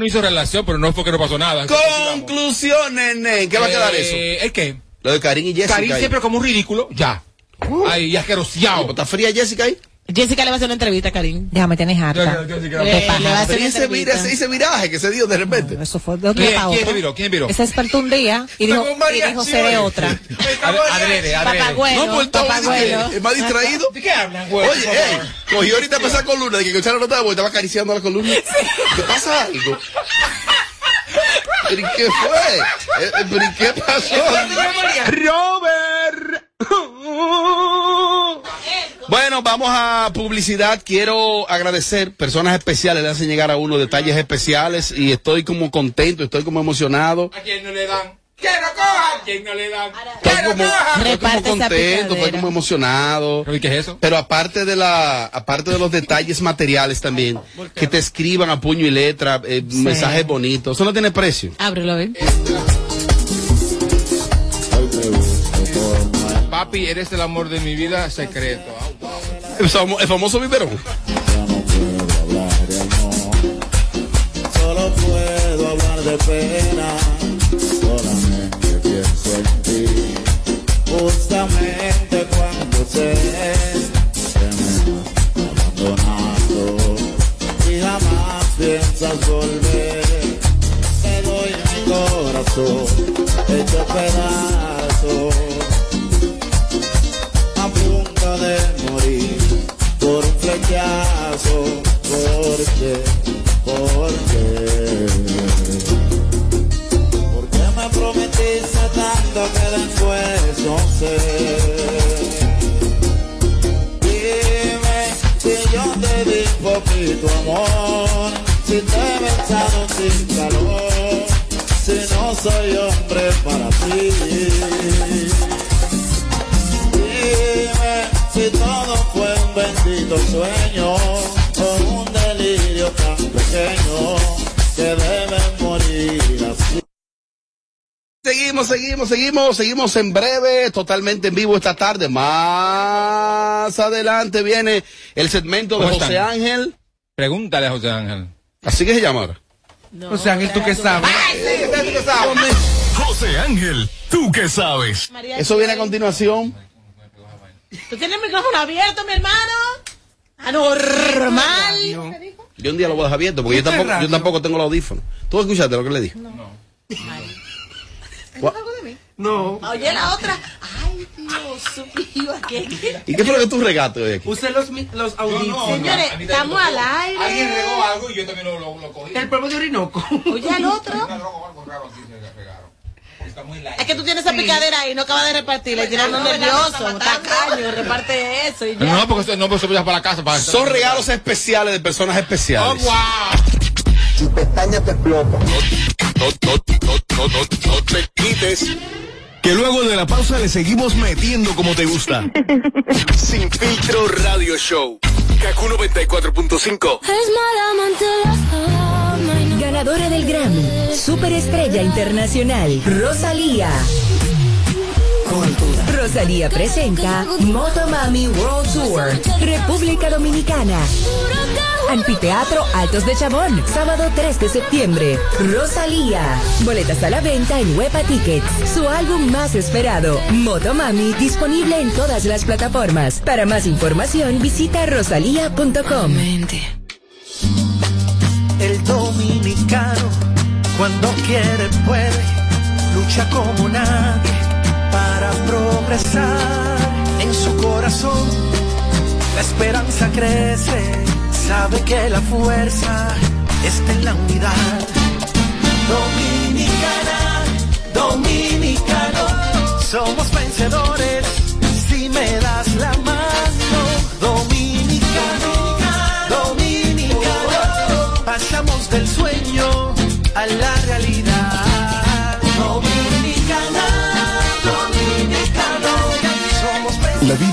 no hizo relación, pero no fue que no pasó nada. Conclusión, nene. ¿Qué va a quedar Eh, eso? ¿El qué? Lo de Karim y Jessica. Karim siempre como un ridículo, ya. Ay, ya asqueroseado. ¿Está fría Jessica ahí? Jessica le va a hacer una entrevista, Karim. Déjame, tienes harta. Ya, ya, ya, ya, De ya. paja. Le va a hacer Pero ¿y ese, viraje que se dio de repente. Eso fue de un ¿Quién- para quién se viró? ¿Quién viró? Se despertó un día y dijo, y dijo se de otra. Adre- Adrede, adrede. Papagüelo. no, por todo papagüelo. es más distraído. ¿De qué hablan, güey? Oye, ey, cogió ahorita a esa columna de que nota de voz, estaba acariciando la columna. ¿Qué pasa algo? ¿Pero y qué fue? Eh, eh, ¿Pero y qué pasó? Robert. Bueno, vamos a publicidad. Quiero agradecer personas especiales, le hacen llegar a uno detalles especiales y estoy como contento, estoy como emocionado. ¿A quién no le dan? ¡Que no cojan! ¿A quién no le dan? Estoy como, estoy como contento, estoy como emocionado. ¿Pero y qué es eso? Pero aparte de la, aparte de los detalles materiales también, que te escriban a puño y letra, eh, mensajes bonitos, eso no tiene precio. Ábrelo, ¿ven? Papi, eres el amor de mi vida secreto. El, el famoso biberón. Solo puedo hablar de pena, solamente pienso en ti. Justamente cuando sé que me has abandonado y jamás piensas volver. Te doy mi corazón, hecho pedazos, a punto de flechazo. ¿Por qué? ¿Por me prometiste tanto que después no sé? Dime si yo te di poquito amor, si te he besado sin calor, si no soy hombre para ti. Bendito sueño o un delirio tan pequeño que debe morir así. Seguimos, seguimos, seguimos, seguimos en breve, totalmente en vivo esta tarde. Más adelante viene el segmento de ¿Cómo José están? Ángel. Pregúntale a José Ángel. Así que se llama ahora. José Ángel, ¿tú qué sabes? José Ángel, ¿tú qué sabes? Eso viene a continuación. ¿Tú tienes el micrófono abierto, mi hermano? Anormal. Yo un día lo voy a dejar abierto porque yo ¿Qué tampoco, yo tampoco tengo el audífono. ¿Tú escuchaste lo que le dije? No. Oye, la otra. Ay, Dios mío, ¿qué? ¿Y qué fue lo que tú regaste hoy aquí? Use los, los audífonos. Señores, estamos al aire. Alguien regó algo y yo también lo, lo, lo cogí. El polvo de Orinoco. Oye, al otro. Es que tú tienes esa picadera ahí, no acabas de repartirla y tienes uno nervioso, tacaño, reparte eso y ya. No, porque eso- no, porque ya para la casa. Para Son regalos especiales de personas Oh, especiales. wow. No, no, no, no, no, no te quites. Que luego de la pausa le seguimos metiendo como te gusta. Sin filtro radio show. Kaku 94.5. Ganadora del Grammy, Superestrella Internacional, Rosalía. Rosalía presenta Motomami World Tour, República Dominicana. Anfiteatro Altos de Chabón, sábado 3 de septiembre. Rosalía. Boletas a la venta en Huepa Tickets. Su álbum más esperado, Motomami, disponible en todas las plataformas. Para más información, visita rosalía.com. El dominicano, cuando quiere, puede, lucha como nadie para progresar. En su corazón, la esperanza crece, sabe que la fuerza está en la unidad. Dominicana, dominicano, somos vencedores si me das la mano. Dominicano, dominicano, pasamos del sueño a la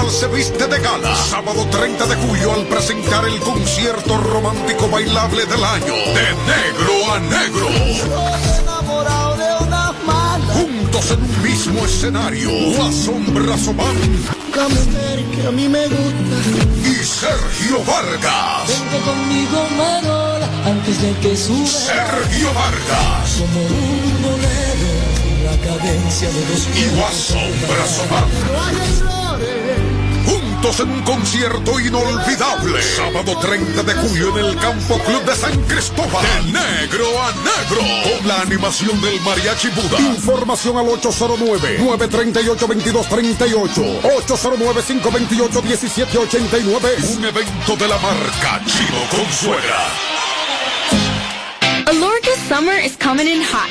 Carnaval se viste de gala. Sábado 30 de julio al presentar el concierto romántico bailable del año. De negro a negro. Juntos en un mismo escenario. La sombra ver que a mí me gusta. y Sergio Vargas. Vente conmigo, Manola, antes de que sube. Sergio Vargas Como un bolero, la cadencia de los y la sombra Sobán. Juntos en un concierto inolvidable. Sábado 30 de julio en el Campo Club de San Cristóbal. De negro a negro. Con la animación del Mariachi Buda. Información al 809-938-2238. 809-528-1789. Un evento de la marca Chino Consuegra. Alorca summer is coming in hot,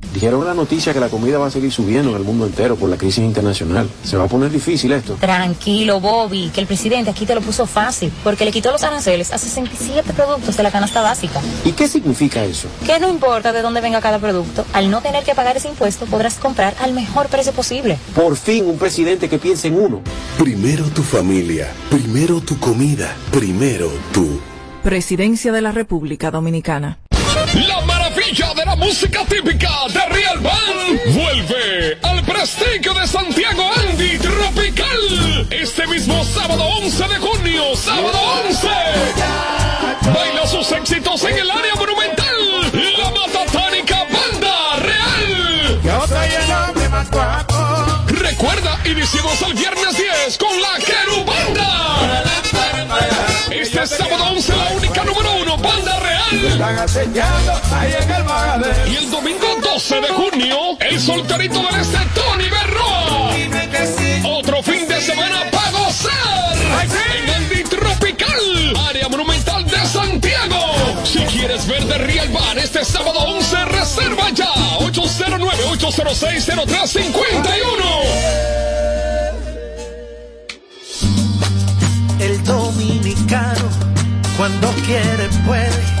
Dijeron la noticia que la comida va a seguir subiendo en el mundo entero por la crisis internacional. Se va a poner difícil esto. Tranquilo, Bobby, que el presidente aquí te lo puso fácil, porque le quitó los aranceles a 67 productos de la canasta básica. ¿Y qué significa eso? Que no importa de dónde venga cada producto, al no tener que pagar ese impuesto podrás comprar al mejor precio posible. Por fin un presidente que piense en uno. Primero tu familia, primero tu comida, primero tú. Presidencia de la República Dominicana. La maravilla de la música típica de Real Band vuelve al prestigio de Santiago Andy Tropical este mismo sábado 11 de junio, sábado 11. Baila sus éxitos en el área monumental, la Matatánica Banda Real. Yo soy el hombre más guapo. Recuerda, iniciamos el viernes 10 con la Querubanda. Banda Real. Están acechando ahí en el magadero. Y el domingo 12 de junio, el solterito del este, Tony Berroa. Dime que sí. Otro fin de semana para gozar. En Andy Tropical, área monumental de Santiago. Si quieres ver de Real Bar este sábado 11, reserva ya. 809-806-0351. El dominicano, cuando quiere, puede,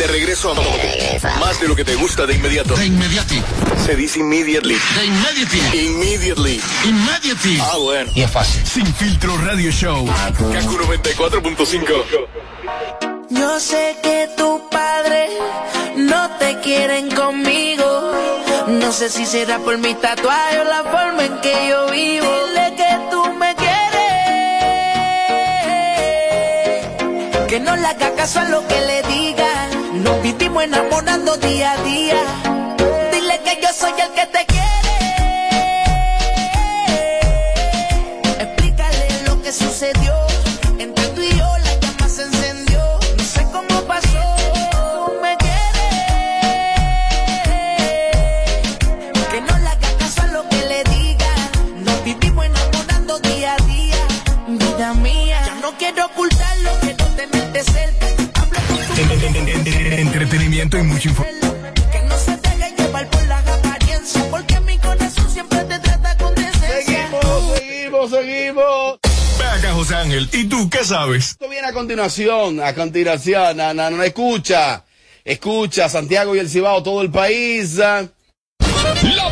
De regreso a más de lo que te gusta de inmediato. De inmediati. Se dice immediately. De inmediati. Immediately. Immediati. Ah, bueno. Y es fácil. Sin filtro radio show. Kaku 94.5. Yo sé que tu padre no te quieren conmigo. No sé si será por mi tatuaje o la forma en que yo vivo. Dile que tú me quieres. Que no le haga caso a lo que le. Nos vivimos enamorando día a día. Dile que yo soy el que te quiere. Explícale lo que sucedió. Entre tú y yo la llama se encendió. No sé cómo pasó. Tú me quieres. Que no la haga caso a lo que le diga. Nos vivimos enamorando día a día. Vida mía. Ya no quiero ocultar lo que no te metes cerca con decencia. Seguimos, seguimos, seguimos. Ve acá, José Ángel. ¿Y tú qué sabes? Esto viene a continuación, a continuación, no, no, no, escucha, escucha, Santiago y el Cibao, todo el país. La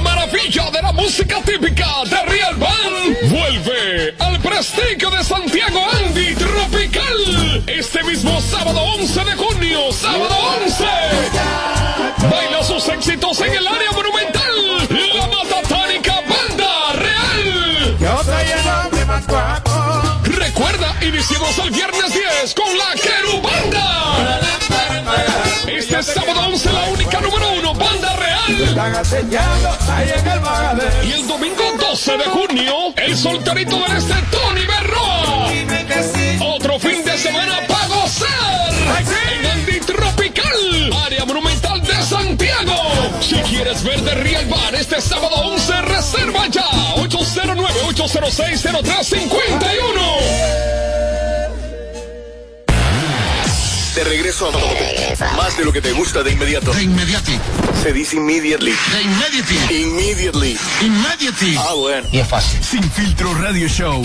maravilla de la música típica de Real Band vuelve al prestigio de Santiago Andy Tropical este mismo sábado 11 de junio, sábado 11. Baila sus éxitos en el área monumental, la Matatánica Banda Real. Recuerda, iniciamos el viernes 10 con la Querubanda. Este sábado 11 la única número uno, Banda Real. Y el domingo 12 de junio, el solterito del este, Tony Berroa. Quieres ver de Real Bar este sábado 11, reserva ya. 809-806-0351. De regreso a más de lo que te gusta de inmediato. De inmediati. Se dice immediately. De immediately. Immediately. Immediately. Ah, bueno. Y es fácil. Sin filtro radio show.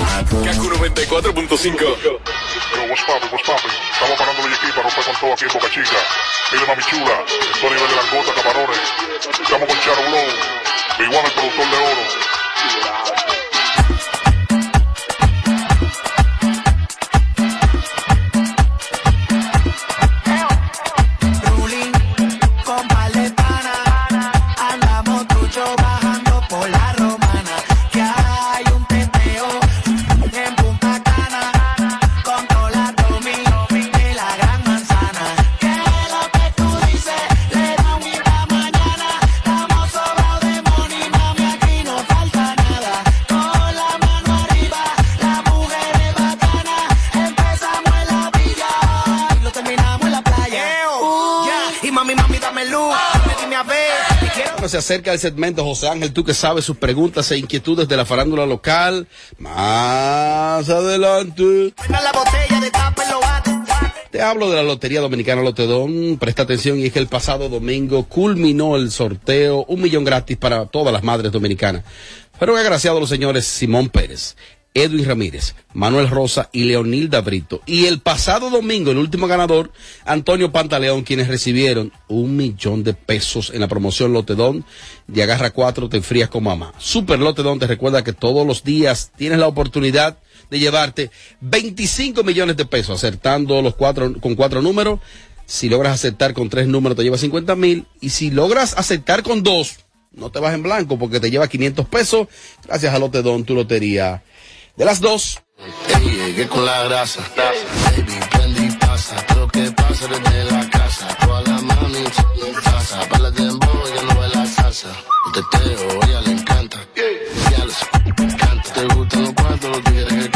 Kaku 94.5. Yo, what's poppin', what's poppin'? Estamos parando el equipo para romper con todo aquí en Boca Chica. Mire, mami chula, estoy a nivel de langota, camarones. Estamos con Charo Blow, igual el productor de oro. Acerca el segmento José Ángel, tú que sabes sus preguntas e inquietudes de la farándula local. Más adelante. Te hablo de la Lotería Dominicana Lotedón. Presta atención y es que el pasado domingo culminó el sorteo, un millón gratis para todas las madres dominicanas. Fueron agraciados los señores Simón Pérez, Edwin Ramírez, Manuel Rosa y Leonilda Brito. Y el pasado domingo, el último ganador, Antonio Pantaleón, quienes recibieron un millón de pesos en la promoción Lotedón de Agarra 4, te enfrías con mamá. Super Lotedón te recuerda que todos los días tienes la oportunidad de llevarte 25 millones de pesos acertando los cuatro, con cuatro números. Si logras aceptar con tres números te lleva 50 mil. Y si logras aceptar con dos, no te vas en blanco porque te lleva 500 pesos. Gracias a Lotedón, tu lotería. De las dos. Llegué con la grasa. Baby, prende y pasa. Lo que pasa desde la casa. Toda la mami en casa. Para de dembow, ella no ve la salsa. El teteo, ella le encanta. Ya les encanta. Te gustan los cuartos, los tigres que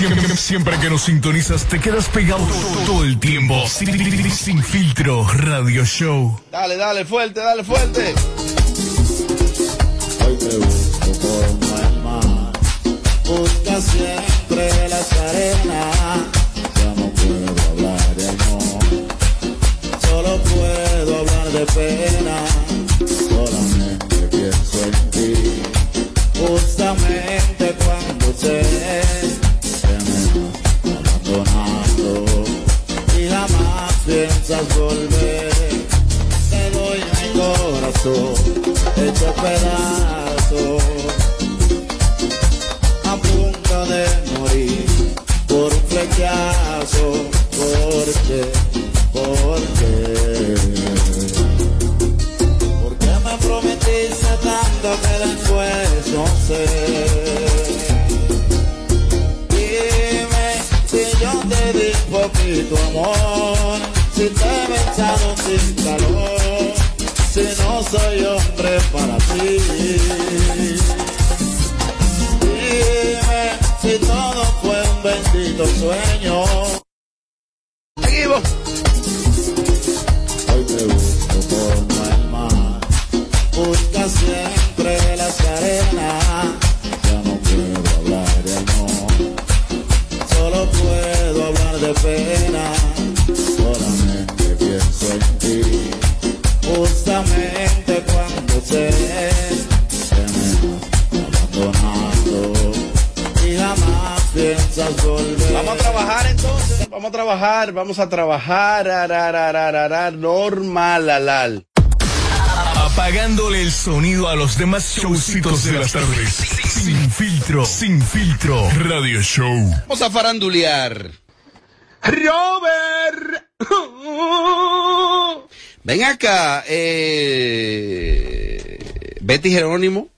Siempre, siempre que nos sintonizas te quedas pegado todo, todo el tiempo. Sin, sin filtro radio show. Dale, dale, fuerte, dale, fuerte. Hoy te busco como el mar, busca siempre las arenas. Pedazos a punto de morir por un flechazo ¿por qué? ¿por qué? ¿por qué me prometiste tanto que después no sé? Dime si yo te di poquito amor, vamos a trabajar. ararararara, normal, alal. Apagándole el sonido a los demás showcitos de las tardes. Sin filtro, sin filtro. Radio Show. Vamos a farandulear. Robert. Ven acá, eh, Betty Jerónimo.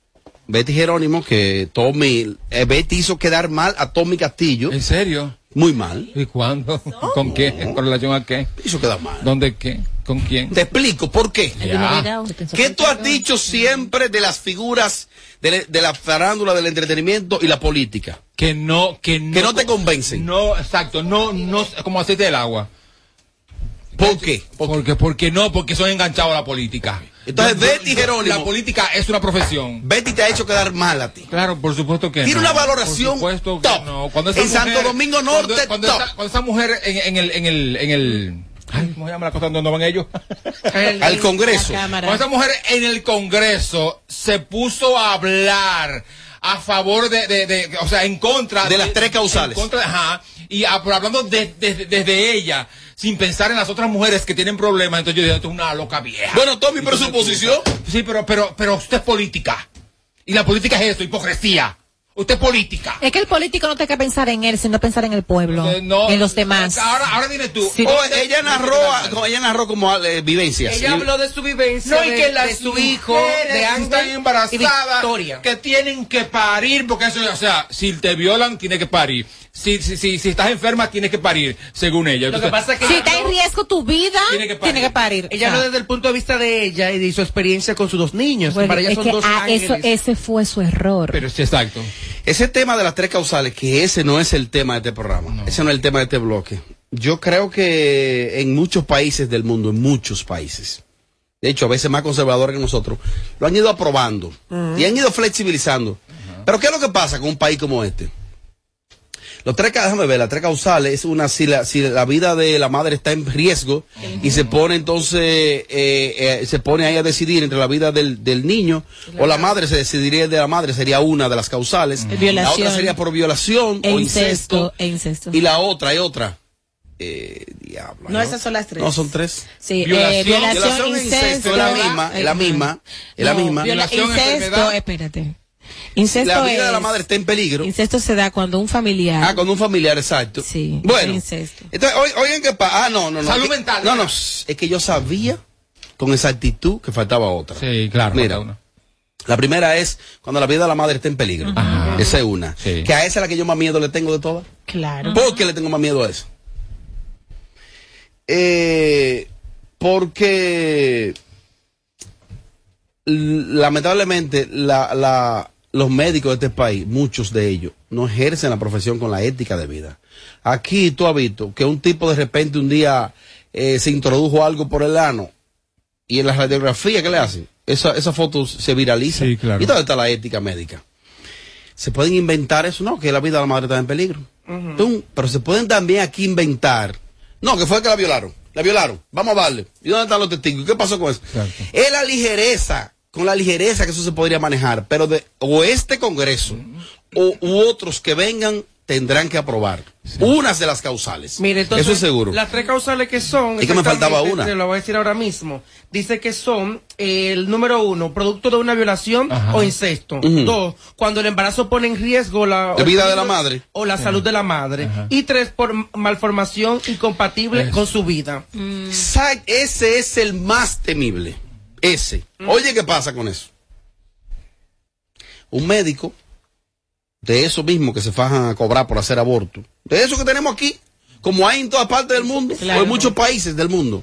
Betty Jerónimo, que Tommy, eh, Betty hizo quedar mal a Tommy Castillo. ¿En serio? Muy mal. ¿Y cuándo? ¿Con qué? ¿Con relación a qué? Hizo quedar mal. ¿Dónde qué? ¿Con quién? Te explico por qué. Ya. ¿Qué tú has dicho siempre de las figuras de, de la farándula, del entretenimiento y la política? Que no, que no. Que no te convencen. No, exacto, no, no, como aceite del agua. ¿Por qué? Porque, porque no, porque son enganchados a la política. Entonces, Yo- Betty yo- Jerónimo. La política es una profesión. Betty te ha hecho quedar mal a ti. Claro, por supuesto que Tiene no. una valoración Por supuesto que top. no. Cuando esa En Santo Domingo Norte, cuando, cuando top. esa, cuando esa mujer en, en el, en el, en el, ay, ¿cómo se llama la cosa donde van ellos? Al Congreso. Cuando esa mujer en el Congreso se puso a hablar a favor de, de, de- o sea, en contra De las tres causales. en contra de- ajá, y a- hablando de- de- desde ella, sin pensar en las otras mujeres que tienen problemas, entonces yo dije, esto es una loca vieja. Bueno, Tommy, pero su posición. Sí, pero, pero, pero usted es política. Y la política es eso, hipocresía. Usted es política. Es que el político no tiene que pensar en él, sino pensar en el pueblo, Eh, no, en los demás. Ahora, ahora dime tú. Sí. Oh, ella narró, ella narró como eh, vivencias. Ella Y- habló de su vivencia. No, y de- que las de su hijo, de están y embarazadas, que tienen que parir, porque eso, o sea, si te violan, tienes que parir. Si, si, si, si estás enferma, tienes que parir, según ella. Lo que Entonces, pasa es que Si está en riesgo tu vida, Tiene que parir. tiene que parir. Ella O sea, habló desde el punto de vista de ella y de su experiencia con sus dos niños. bueno, Para ella es son que dos ah, eso, ese fue su error. pero sí, exacto. Ese tema de las tres causales, que ese no es el tema de este programa, ese no es el tema de este bloque. Yo creo que en muchos países del mundo, en muchos países, de hecho, a veces más conservadores que nosotros, lo han ido aprobando y han ido flexibilizando. Pero ¿qué es lo que pasa con un país como este? Los tres, déjame ver, las tres causales es una, si la, si la vida de la madre está en riesgo y se pone entonces, eh, eh, se pone ahí a decidir entre la vida del, del niño o la madre, se decidiría de la madre, sería una de las causales. La Violación. otra sería por violación e o incesto. incesto, e incesto. Y la otra, hay otra. Eh, diablo. No, esas son las tres. No, son tres. Sí, Violación, eh, violación, Violación e incesto. incesto es la misma, es la misma, es la No, misma. viola- Violación, incesto, enfermedad. espérate. Incesto La vida de la madre está en peligro. Incesto se da cuando un familiar. Ah, con un familiar, exacto. Sí, Bueno, incesto. entonces, oigan, qué pasa. Ah, no, no, no. Salud mental, No, no, es que yo sabía con exactitud que faltaba otra. Sí, claro. Mira, una. la primera es cuando la vida de la madre está en peligro. Esa es una. Sí. Que a esa es la que yo más miedo le tengo de todas. Claro. ¿Por qué le tengo más miedo a eso? Eh, porque lamentablemente la, la- los médicos de este país, muchos de ellos, no ejercen la profesión con la ética de vida. Aquí tú has visto que un tipo de repente un día eh, se introdujo algo por el ano y en la radiografía que le hacen, esa, esa foto se viraliza. Sí, claro. ¿Y dónde está la ética médica? Se pueden inventar eso, no, que la vida de la madre está en peligro. Tum, pero se pueden también aquí inventar. No, que fue que la violaron. La violaron. Vamos a darle. ¿Y dónde están los testigos? ¿Qué pasó con eso? Exacto. Es la ligereza, con la ligereza que eso se podría manejar. Pero de, o este Congreso o, u otros que vengan tendrán que aprobar unas de las causales. Mire, entonces, eso es seguro. Las tres causales que son. Y que me faltaba una. Te lo voy a decir ahora mismo. Dice que son eh, el número uno, producto de una violación Ajá. o incesto. Dos, cuando el embarazo pone en riesgo la, La o- vida de la madre. O la salud de la madre. Y tres, por malformación incompatible con su vida. Ese es el más temible. Ese. Oye, ¿qué pasa con eso? Un médico, de eso mismo que se fajan a cobrar por hacer aborto, de eso que tenemos aquí, como hay en todas partes del mundo, Claro. o en muchos países del mundo.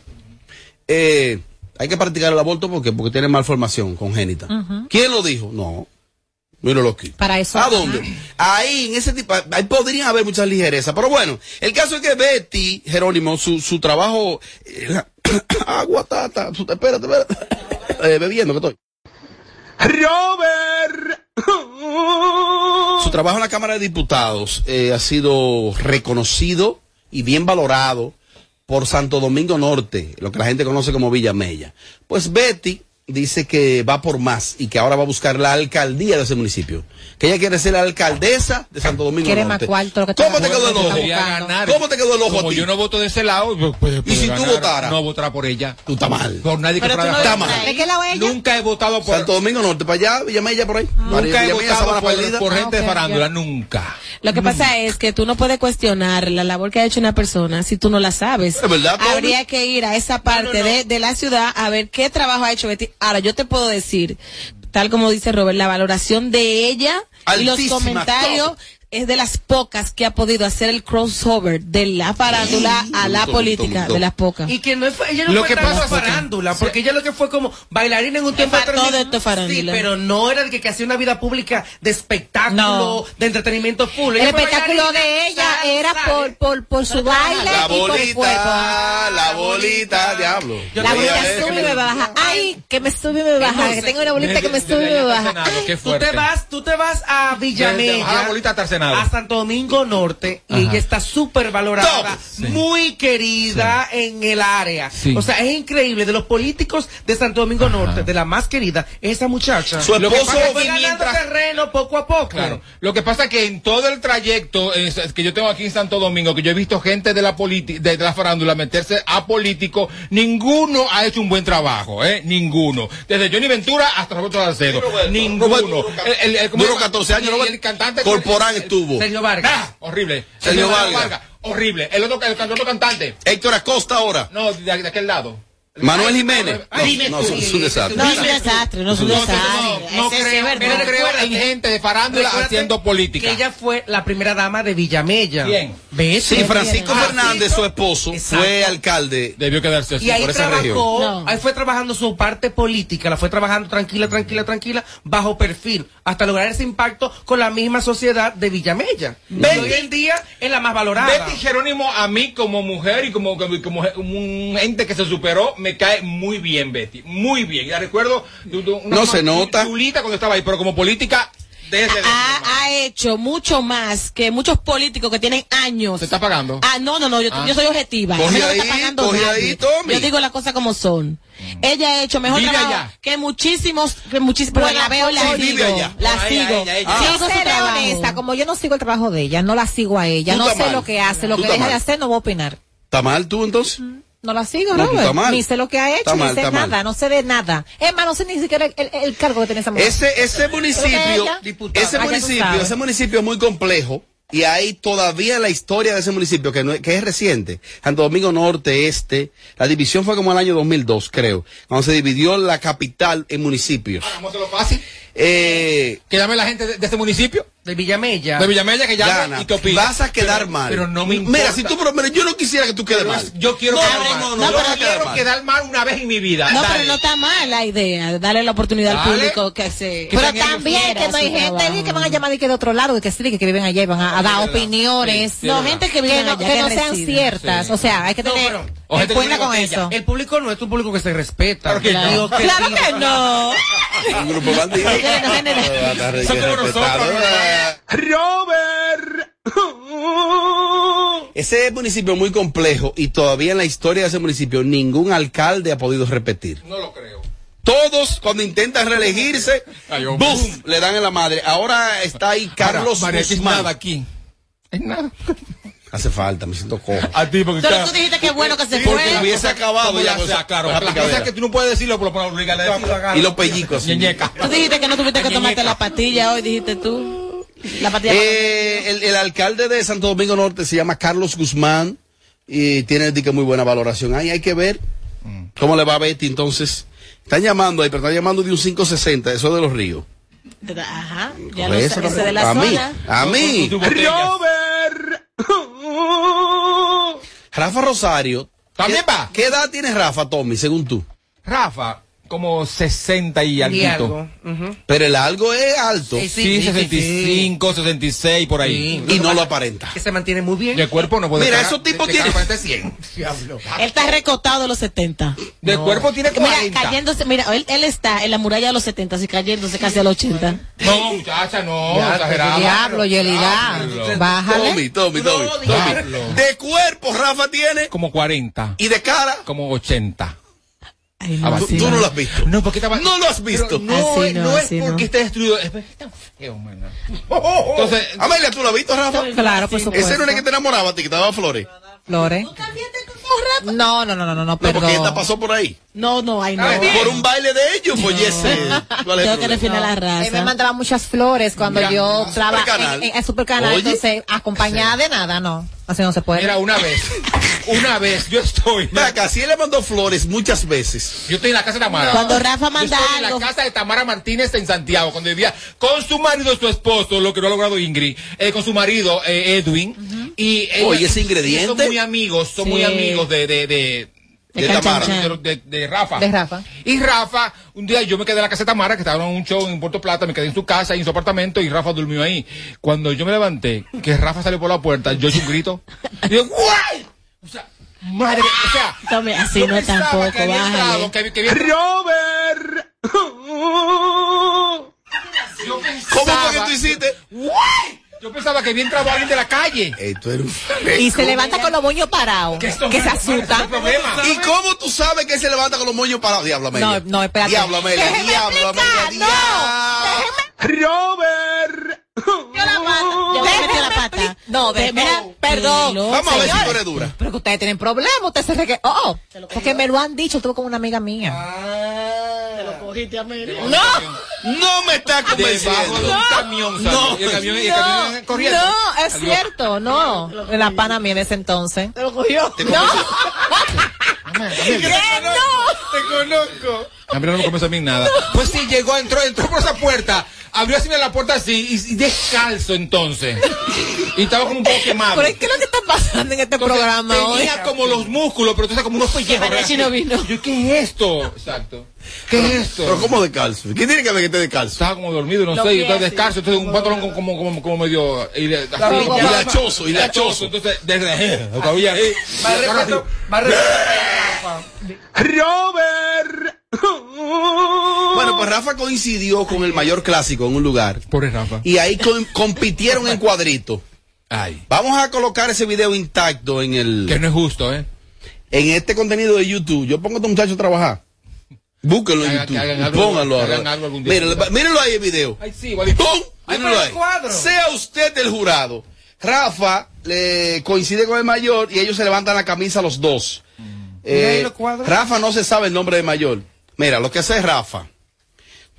Eh, hay que practicar el aborto porque, porque tiene malformación congénita. ¿Quién lo dijo? No. Míralo aquí. Para eso. ¿A dónde? Ahí, en ese tipo, ahí podrían haber muchas ligerezas. Pero bueno, el caso es que Betty, Jerónimo, su, su trabajo, eh, agua, tata, su- espérate, espérate, Eh, bebiendo que estoy. Robert. Su trabajo en la Cámara de Diputados eh, ha sido reconocido y bien valorado por Santo Domingo Norte, lo que la gente conoce como Villa Mella. Pues Betty dice que va por más y que ahora va a buscar la alcaldía de ese municipio. Que ella quiere ser la alcaldesa de Santo Domingo Quiere más Norte. cuarto lo que ¿Cómo te quedó el ojo? ¿Cómo te quedó el ojo Como a ti? yo no voto de ese lado, pues, pues, ¿Y si tú ganar. votaras? No votará por ella. Tú estás mal. Por nadie que Pero tú no de- Está mal. ¿De qué lado es ella? Nunca he votado por. Santo Domingo Norte, para allá, Villa Mella por ahí. Nunca he votado por, por gente Ah, de farándula, ya. nunca. Lo que pasa es que tú no puedes cuestionar la labor que ha hecho una persona si tú no la sabes. Es verdad. Habría que ir a esa parte De, de la ciudad a ver qué trabajo ha hecho Betty. Ahora, yo te puedo decir, tal como dice Robert, la valoración de ella y los comentarios top. Es de las pocas que ha podido hacer el crossover de la farándula a la política, de las pocas. Y que no fue, ella no Lo fue que pasa farándula, porque ella lo que fue como bailarina en un tiempo para todo esto es farándula. Sí, pero no era de que, que hacía una vida pública de espectáculo, No. de entretenimiento full. El Ella espectáculo de ella sale, era sale. por, por, por su baile La y por el cuerpo. bolita, la bolita, diablo. Yo La bolita a sube y me- baja. Ay, que me sube y me baja. Entonces, Que tengo una bolita que me sube y me baja. Tú te vas, tú te vas a Villamella, bajar la bolita hasta a Santo Domingo Norte, y Ajá. ella está súper valorada, Sí. muy querida en el área. Sí. O sea, es increíble, de los políticos de Santo Domingo Norte, de la más querida, esa muchacha. Su Lo que esposo pasa es fue que ganando mientras- terreno poco a poco. Claro. Lo que pasa es que en todo el trayecto que yo tengo aquí en Santo Domingo, que yo he visto gente de la politi- de, de la farándula meterse a político, ninguno ha hecho un buen trabajo, ¿eh? Ninguno. Desde Johnny Ventura hasta Roberto Salcedo. Ninguno. Roberto, El- el- el- ¿cómo duró se llama? 14 años, el cantante. Corporán estuvo. Sergio Vargas. Ah, horrible. Sergio Vargas. Horrible. El otro, el, el otro cantante. Héctor Acosta ahora. No, de, de aquel lado. Manuel Jiménez. No, no, tú. es un- es un desastre. No es un desastre, no es un No, desastre. no, no creo, no creo en gente de farándula haciendo política. Que ella fue la primera dama de Villamella. ¿Quién? Betty. Sí, Francisco Fernández, su esposo, Exacto. fue alcalde. Debió quedarse así. Y ahí por esa trabajó, región. No. ahí fue trabajando su parte política, la fue trabajando tranquila, tranquila, tranquila, bajo perfil, hasta lograr ese impacto con la misma sociedad de Villamella. Y Betty- hoy en día es la más valorada. Betty Jerónimo, a mí como mujer y como, como, como un ente que se superó, me cae muy bien, Betty. Muy bien. Ya recuerdo. de- de una No se nota. chulita cuando estaba ahí, pero como política, desde. ha, ha hecho mucho más que muchos políticos que tienen años. ¿Se está pagando? Ah, no, no, no, yo, Ah. yo soy objetiva. Coge A mí no me ahí, está pagando nadie. ahí, Tommy. Yo digo las cosas como son. Ella ha hecho mejor Vive trabajo allá. que muchísimos, que muchísimos, pero la veo, la sí, vive sigo, allá. la No, ella, sigo. ella, ella. Ah. Yo su seré trabajo. honesta, como yo no sigo el trabajo de ella, no la sigo a ella, Tú no sé mal. lo que hace, lo Tú que deja de mal. hacer, no voy a opinar. ¿Está mal tú entonces? No la sigo, No, Robert. estás mal. Ni sé lo que ha hecho, Está ni mal, sé está mal. nada, no sé de nada. Es más, no sé ni siquiera el, el- el cargo que tiene esa mujer. Ese, ese municipio, diputada. ese Ah, tú municipio, ese municipio es muy complejo y hay todavía la historia de ese municipio que, no es, que es reciente. Santo Domingo Norte, Este, la división fue como el año 2002, creo, cuando se dividió la capital en municipios. Vamos a hacerlo fácil. Eh, Que llame la gente de, de ese municipio, De Villamella. de Villamella, que llame Gana. y que opine. Vas a quedar Pero- mal. Pero no me importa. Mira, si tú, pero, mira, yo no quisiera que tú quedes Pero mal. Yo quiero No, quedar no, mal. no, yo quiero mal. quedar mal una vez en mi vida. No, Dale. pero no está mal la idea, de darle la oportunidad al público que se. Que Pero también que no hay gente que van a llamar de que de otro lado, de que sí, que, que viven allá y van a, a dar opiniones. sí, no, gente que vive que no, allá, que que no sean ciertas. O sea, hay que tener cuenta con eso. El público no es un público que se respeta. Claro que no. Un grupo bandido. Género, género. Son como nosotros, Robert. Ese municipio es muy complejo y todavía en la historia de ese municipio ningún alcalde ha podido repetir. No lo creo. Todos cuando intentan reelegirse, boom. le dan en la madre. Ahora está ahí Carlos es nada aquí. Es nada. Hace falta, me siento cojo. A ti, porque Pero tú dijiste que bueno que se Porque fue. hubiese acabado ya con sea, claro. La que tú no puedes decirlo, pero por obligarle a decirlo. Y los. Ñeñeca. Tú dijiste que no tuviste que tomarte la pastilla hoy, dijiste tú. La pastilla. Eh, el, el alcalde de Santo Domingo Norte se llama Carlos Guzmán y tiene que muy buena valoración. Ahí hay que ver cómo le va a Betty entonces. Están llamando ahí, pero están llamando de un 560, eso de los ríos. Ajá. Ya lo eso, sé, ese de la a mí, zona. a mí. Botellas. Robert. Rafa Rosario. También ¿qué- va. ¿Qué edad tiene Rafa, Tommy, según tú? Rafa, como 60 y algo. Y algo. Ujú. Pero el algo es alto. Sí, Sí, 65, 66, por ahí. Y no lo aparenta. Que se mantiene muy bien. De cuerpo no puede Mira, esos tipos tienen- cara aparenta 100. Él está recostado de los 70. De cuerpo tiene Mira, 40. cayéndose, mira, él, él está en la muralla de los 70 y cayéndose casi a los 80. No, muchacha, no, exagerado. Diablo, Yelida. Bájale. Tommy, Tommy, Tommy. Diablo. De cuerpo, Rafa tiene. Como 40. Y de cara. Como 80. Ay, Ah, Tú, no lo has visto. No, porque estaba. No lo has visto. Pero no, no, no, es porque no. esté destruido. Es porque está feo, man. Entonces, Amelia, ¿tú lo has visto, Rafa? Claro, por supuesto. Ese no era el que te enamoraba a ti, que Flores. No, no, no, no, no, no, No, perdón. porque esta pasó por ahí. No, no, ay, no. Por un baile de ellos, pues ese. ¿Cuál es el Tengo que refinar la Él me raza. mandaba muchas flores cuando Mira, yo trabajaba en, en, en Supercanal. Oye. Entonces, acompañada de nada, no. Así no se puede. mira, una vez. Una vez yo estoy. Acá, si él le mandó flores muchas veces. Yo estoy en la casa de Tamara. Cuando Rafa Yo manda estoy en la casa de Tamara Martínez en Santiago, cuando vivía con su marido, su esposo, lo que no ha logrado Ingrid, eh, con su marido eh, Edwin. Y ella- Oye, ese ingrediente. Son muy amigos, son muy amigos de, de, de, De De Tamara. De, de- de Rafa. De Rafa. Y Rafa, un día yo me quedé en la casa de Tamara, que estaba en un show en Puerto Plata, me quedé en su casa y en su apartamento y Rafa durmió ahí. Cuando yo me levanté, que Rafa salió por la puerta, yo hice un grito. Y digo, ¡guay! O sea, madre, o sea, Tome, así yo no tampoco, que había entrado, bájale. que, que había- ¡Robert! Yo ¿Cómo fue que tú hiciste? Yo pensaba que había entrado alguien de la calle. Esto era un Y se levanta con los moños parados. Que se asusta. ¿Y cómo tú sabes que se levanta con los moños parados? Diablo, Amelia. No, no, espérate. Diablo, Amelia. Diablo, Amelia. no. Diablo. ¡Robert! Yo voy a meter la pata. No, Te- déjeme- mira, perdón. lo- Vamos a ver si Señores, tú eres dura. Pero que ustedes tienen problemas, ustedes se reque... Oh, porque me lo han dicho, tuve con una amiga mía. No, no me está Debajo de convenciendo. un camión, salió. No. Y el camión, y el camión No, corriendo. no, es cierto, no. La pana mía en ese entonces. Te lo cogió. No. ¿Qué? Te conozco. A mí no me a mí nada. Pues sí, llegó, entró, entró por esa puerta. Abrió así la puerta así y, y descalzo entonces. Y estaba como un poco quemado. Pero ¿qué es lo que está pasando en este Entonces, programa hoy? tenía como los músculos, pero entonces como unos pellejos. No vino. Yo, ¿qué es esto? Exacto. ¿Qué es esto? Pero ¿cómo descalzo? ¿Qué tiene que ver que esté descalzo? Estaba como dormido, no sé, y sí. descalzo, entonces un pantalón como, como, como, como medio... Y, de- así, Y como- lachoso, y lachoso. Entonces, desde todavía ahí. Más respeto, más respeto. ¡Robert! Bueno, pues Rafa coincidió con el mayor clásico en un lugar. Pobre Rafa. Y ahí com- compitieron en cuadrito. Ay. Vamos a colocar ese video intacto en el Que no es justo, ¿eh? en este contenido de YouTube. Yo pongo a estos muchachos a trabajar. Búsquenlo en hagan- YouTube. hagan pónganlo que ahora. hagan algo algún día. Mírenlo, mírenlo ahí el video. Ay, sí. ¡Pum! Mírenlo ahí. Sea usted el jurado. Rafa le coincide con el mayor y ellos se levantan la camisa los dos. Cuadros. Rafa no se sabe el nombre del mayor. Mira, lo que hace Rafa.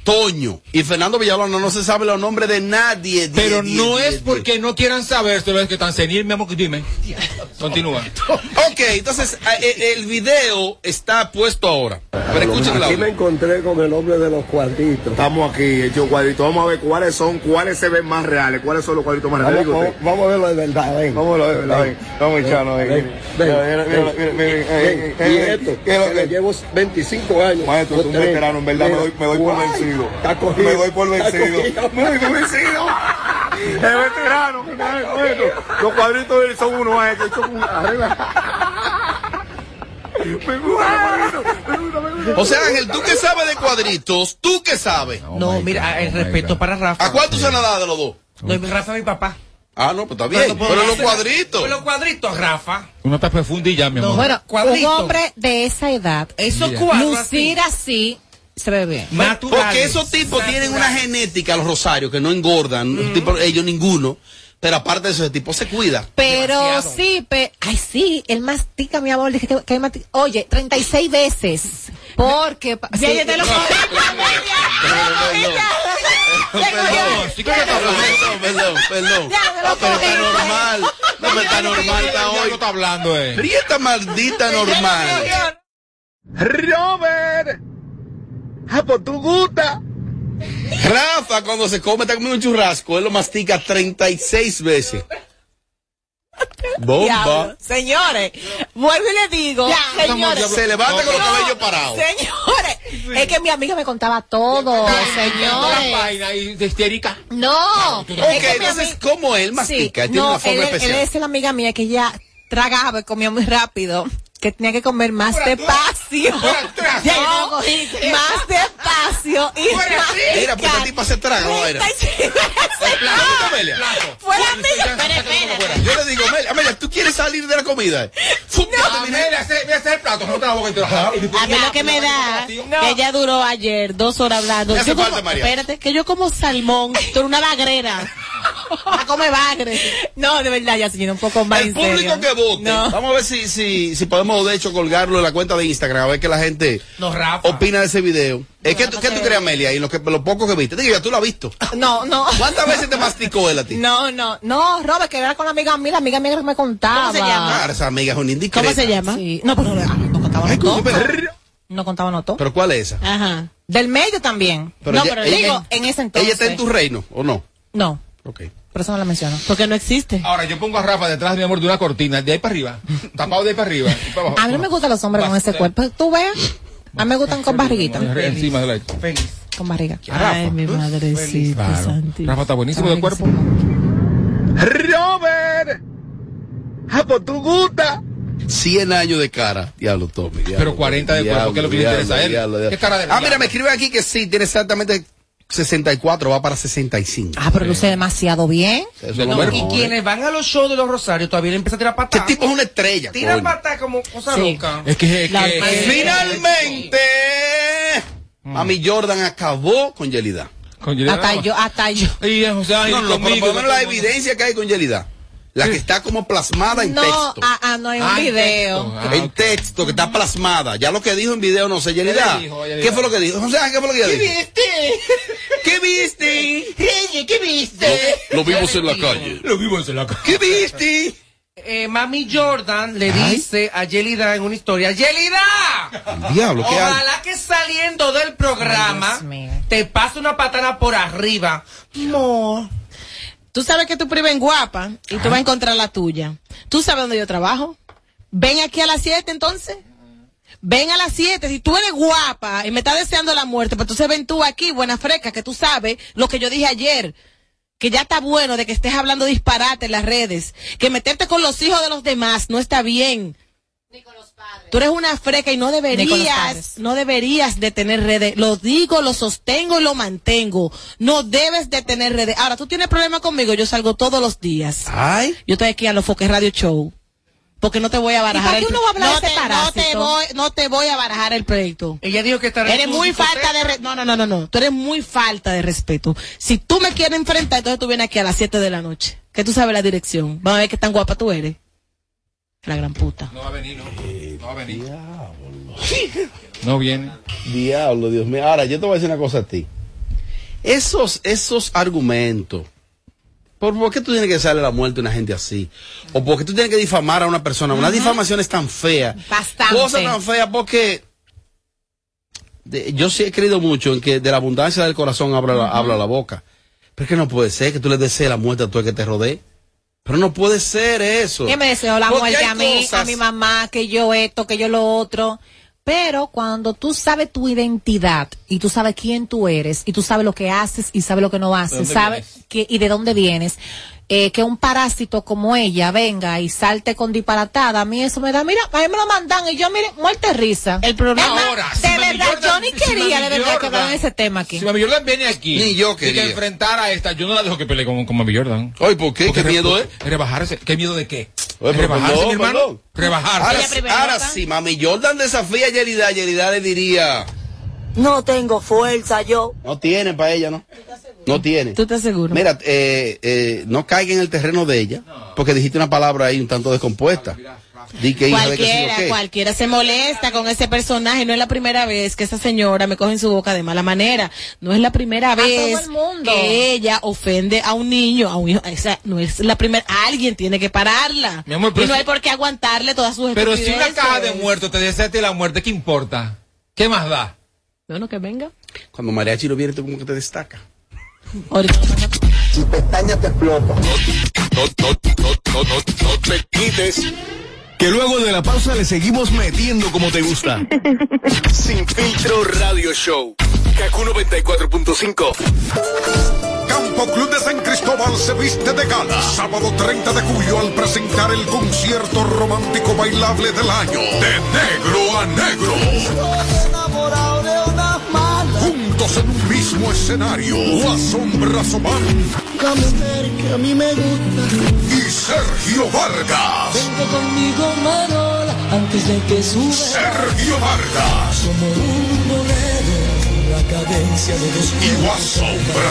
Toño y Fernando Villalona no se sabe los nombres de nadie. Die, Pero die, no die, es die. porque no quieran saber, solo es que tan senil, mi amor, que dime. Continúa. Ok, entonces eh, el video está puesto ahora. Pero escuchen Aquí me encontré con el hombre de los cuadritos. Estamos aquí, hecho cuadritos. Vamos a ver cuáles son, cuáles se ven más reales, cuáles son los cuadritos más reales. Vamos, Digo, vamos- vamos a verlo de verdad, ven. Vamos a verlo de verdad, ven. Vamos a echarnos ahí. Eh, eh, Y eh, esto, ¿qué es lo que que- le llevo 25 años. Maestro, tú eres un veterano, en verdad, me doy, por Guay, vencido. Está cogido. Me doy por Está vencido. Me doy por vencido. Es veterano. Los cuadritos de él son uno, maestro. Son uno. Arriba. Me gusta, me gusta, me gusta, me gusta. O sea, Ángel, tú que sabes de cuadritos, tú que sabes. No, mira, el respeto para Rafa. ¿A cuánto se la da de los dos? No, Rafa es mi papá. Ah, no, pues está bien. no puedo Pero los cuadritos. Pero los cuadritos, Rafa. Una tapa fundilla, mi amor. Bueno, Cuadrito. un hombre de esa edad, Esos Mira. cuadros lucir así, naturales. Porque esos tipos tienen una genética, los rosarios, que no engordan. Los tipos- ellos ninguno. Pero aparte de eso, ese tipo se cuida. Pero Demasiado. sí, pe ay sí, él mastica, mi amor, dije que, que mastica- oye, 36 veces. Porque sí, ya te lo Perdón, sí perdón, perdón, perdón. No, pero está normal. No, pero está normal, está hoy. no está hablando, eh. Pero esta maldita normal. Robert. Ah, pues tú gusta. Rafa, cuando se come, está comiendo un churrasco, él lo mastica 36 veces. Bomba. Diablo. Señores, vuelvo y le digo, señores. Se levanta con los cabellos parados. Señores, Es que mi amiga me contaba todo, La señores. vaina y de histérica. No. Ok, es que mi entonces, ¿cómo él mastica? Sí, Tiene no, una forma él, él especial. es la amiga mía que ella tragaba y comía muy rápido. Que tenía que comer más despacio. No, más despacio. Y Mira, pues esta tipa se traga, ¿no? Era. ¿Cómo, Amelia? Fue la amiga. Yo le digo, Amelia, Amelia, ¿tú quieres salir de la comida? Mira, ese mira, ese es el plato, no te la boca entera. A mí lo que me da, que ella duró ayer dos horas hablando. Espérate, que yo como salmón, tú eres una bagrera. A comer bagre. No, de verdad, ya señor, un poco más El en público serio. que vote. No. Vamos a ver si, si, si podemos, de hecho, colgarlo en la cuenta de Instagram, a ver qué la gente No, Rafa. opina de ese video. Es que, ¿Qué tú crees, Amelia? Y lo, que, lo poco que viste. Digo, ya tú lo has visto. No, no. ¿Cuántas veces te masticó él a ti? No, no, no, Robert, que era con la amiga mía, la amiga mía que me contaba. ¿Cómo se llama? Ah, esa amiga es una indiscreta. ¿Cómo se llama? Sí. No, pero no, no contaba todo. No contaba no todo. ¿Pero cuál es esa? Ajá. Del medio también. Pero no, ella- pero ella- digo, en ese entonces. ¿Ella está en tu reino o no? No, Ok. por eso no la menciono. Porque no existe. Ahora, yo pongo a Rafa detrás, mi amor, de una cortina, de ahí para arriba. Tapado de ahí para arriba. para abajo. A mí no me gustan los hombres con ese cuerpo. ¿Tú ves? A mí me gustan con barriguita. Encima de la. Feliz. Con barriga. Ay, mi madrecita Claro. Rafa está buenísimo de cuerpo. Robert, a por tu gusta. 100 años de cara. Diablo, Tommy. diablo, Pero 40 de cuerpo, que es lo que le diablo, interesa a él. diablo, diablo. ¿Qué cara de Ah, diablo? mira, me escriben aquí que sí, tiene exactamente 64, va para 65. Ah, pero luce demasiado bien. Eso de es lo cuerpo. Y quienes van a los shows de los Rosarios todavía le empiezan a tirar Este patas. tipo es una estrella. Tira coño. patas como cosa Sí. loca. Es que, es Finalmente, Mami Jordan acabó con Yelida. Con Yelida Hasta yo, hasta yo. Y, o sea, No, no, no, pero conmigo, por lo menos la evidencia que hay con Yelida. La que está como plasmada en No, texto. ah, ah, no hay un Ah, en video. texto. Ah, en texto, que está plasmada. Ya lo que dijo en video, no sé, Yelida. ¿Qué fue lo que dijo? O sea, ¿qué fue lo que dijo? ¿Qué viste? ¿Qué viste? Lo, lo vimos en la calle. Lo vimos en la cara. ¿Qué viste? Eh, Mami Jordan le dice a Yelida en una historia, Yelida, Diablo, ¿qué hay? ojalá que saliendo del programa te pase una patana por arriba. No. Tú sabes que tu prima es guapa y tú vas a encontrar la tuya. ¿Tú sabes dónde yo trabajo? Ven aquí a las 7 entonces. Ven a las 7. Si tú eres guapa y me estás deseando la muerte, pues entonces ven tú aquí, buena fresca, que tú sabes lo que yo dije ayer. Que ya está bueno de que estés hablando disparate en las redes. Que meterte con los hijos de los demás no está bien. Tú eres una freca y no deberías, no deberías de tener redes. Lo digo, lo sostengo y lo mantengo. No debes de tener redes. Ahora, tú tienes problema conmigo, yo salgo todos los días. Ay. Yo estoy aquí a los Foques Radio Show. Porque no te voy a barajar el qué uno va a hablar no te, no te voy, no te voy a barajar el proyecto. Ella dijo que estará Eres muy falta de no no no no no, tú eres muy falta de respeto. Si tú me quieres enfrentar, entonces tú vienes aquí a las 7 de la noche. Que tú sabes la dirección. Vamos a ver qué tan guapa tú eres. La gran puta. No va a venir, no. No va a venir. No viene. Diablo, Dios mío. Ahora, yo te voy a decir una cosa a ti. Esos, esos argumentos. ¿Por, por qué tú tienes que darle la muerte a una gente así? ¿O por qué tú tienes que difamar a una persona? Una difamación es tan fea. Bastante. Cosa tan fea porque de- yo sí he creído mucho en que de la abundancia del corazón habla, la, habla la boca. Pero es que no puede ser que tú le desees la muerte a todo el que te rodee. Pero no puede ser eso. ¿Quién me deseó la Porque muerte a mí, cosas- a mi mamá, que yo esto, que yo lo otro? Pero cuando tú sabes tu identidad y tú sabes quién tú eres y tú sabes lo que haces y sabes lo que no haces, sabes que y de dónde vienes, eh, que un parásito como ella venga y salte con disparatada, a mí eso me da, mira, a mí me lo mandan y yo, mire, muerte risa. El problema Ahora, si de verdad, Jordan- yo ni si quería Mami de verdad que Jordan- hablaran ese tema aquí. Si Mami Jordan viene aquí Ni yo y quería. que enfrentara a esta, yo no la dejo que pelee con, con Mami Jordan. ¿por qué? Porque ¿Qué miedo es? Rebajarse. ¿Qué miedo de qué? Oye, rebajarse, perdón, mi hermano. perdón. Rebajarse. Ahora, ahora sí, mami Jordan desafía a Yelida, Yelida le diría, No tengo fuerza yo. no tiene para ella, ¿no? No tiene. ¿Tú estás seguro? Mira, eh, eh, no caiga en el terreno de ella, porque dijiste una palabra ahí un tanto descompuesta. Di que hija de que sí o Cualquiera, cualquiera se molesta con ese personaje. No es la primera vez que esa señora me coge en su boca de mala manera. No es la primera todo vez el mundo. que ella ofende a un niño, a un hijo. Esa no es la primera. Alguien tiene que pararla. Mi amor, y pero no si- hay por qué aguantarle todas sus Pero si una caja de muertos te desea a ti la muerte, ¿qué importa? ¿Qué más da? Bueno, que venga. Cuando Mariachi lo viene, tú como que te destaca. Si pestaña te explota. No, no, no no, no, no te quites. Que luego de la pausa le seguimos metiendo como te gusta. Sin filtro radio show. Kaku 94.5. Campo Club de San Cristóbal se viste de gala. Sábado 30 de julio al presentar el concierto romántico bailable del año. De negro a negro. Juntos en un mismo escenario. La sombra mujer que a mí me gusta. y Sergio Vargas. Vente conmigo, Marola, antes de que sube. Sergio Vargas. Como un bolero, la cadencia de dos Y la sombra.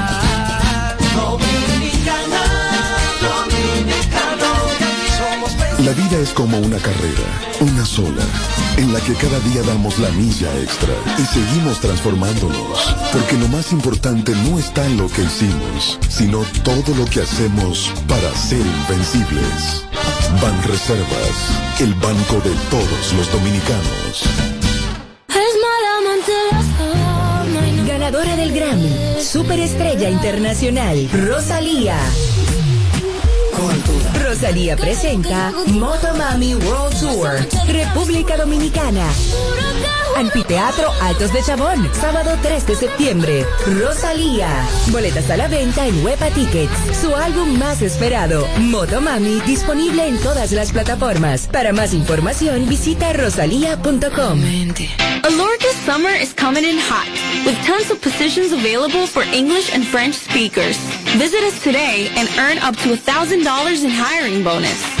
Es como una carrera, una sola, en la que cada día damos la milla extra y seguimos transformándonos, porque lo más importante no está en lo que hicimos, sino todo lo que hacemos para ser invencibles. Ban Reservas, el banco de todos los dominicanos. Ganadora del Grammy, Superestrella Internacional, Rosalía. Rosalía presenta Motomami World Tour, República Dominicana. Anfiteatro Altos de Chabón, sábado 3 de septiembre. Rosalía. Boletas a la venta en Huepa Tickets. Su álbum más esperado, Motomami, disponible en todas las plataformas. Para más información, visita rosalía.com. Alorca's summer is coming in hot, with tons of positions available for English and French speakers. Visit us today and earn up to $1,000 in hiring bonus.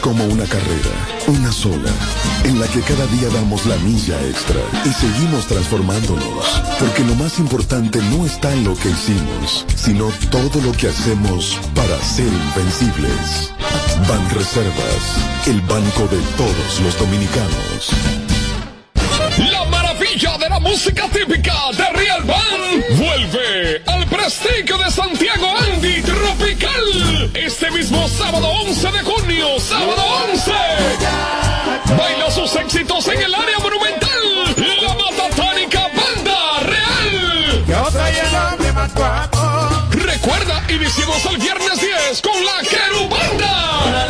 Como una carrera, una sola, en la que cada día damos la milla extra y seguimos transformándonos, porque lo más importante no está en lo que hicimos, sino todo lo que hacemos para ser invencibles. Ban Reservas, el banco de todos los dominicanos. La maravilla de la música típica de Real Band vuelve al prestigio de Santiago Andy Tropical este mismo sábado 11 de sábado 11. Baila sus éxitos en el área monumental, la matatánica Banda Real. Recuerda, iniciamos el viernes 10 con la Querubanda.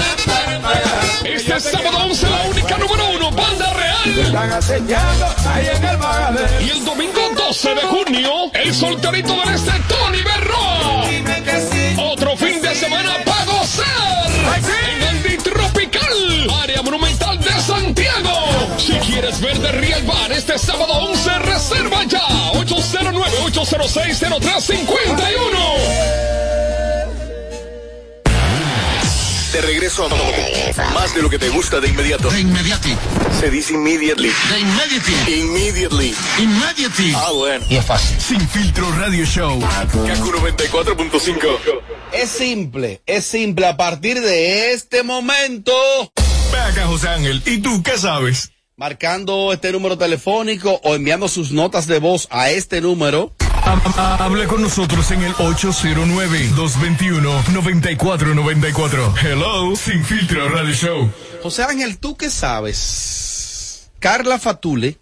Este sábado 11 la única número uno, Banda Real. Y el domingo 12 de junio, el solterito del este, Tony Berroa. Otro fin de semana Si quieres ver de Real Bar este sábado 11, reserva ya. 809-806-0351. De regreso a más de lo que te gusta de inmediato. De inmediati. Se dice immediately. De inmediati. Immediately. Immediately. Ah, bueno. Y es fácil. Sin filtro radio show. Kaku 94.5. Es simple, es simple. A partir de este momento. Ve acá, José Ángel. ¿Y tú qué sabes? Marcando este número telefónico o enviando sus notas de voz a este número. Hable con nosotros en el 809-221-9494. Hello, Sin Filtro Radio Show. José Ángel, ¿tú qué sabes? Carla Fatule.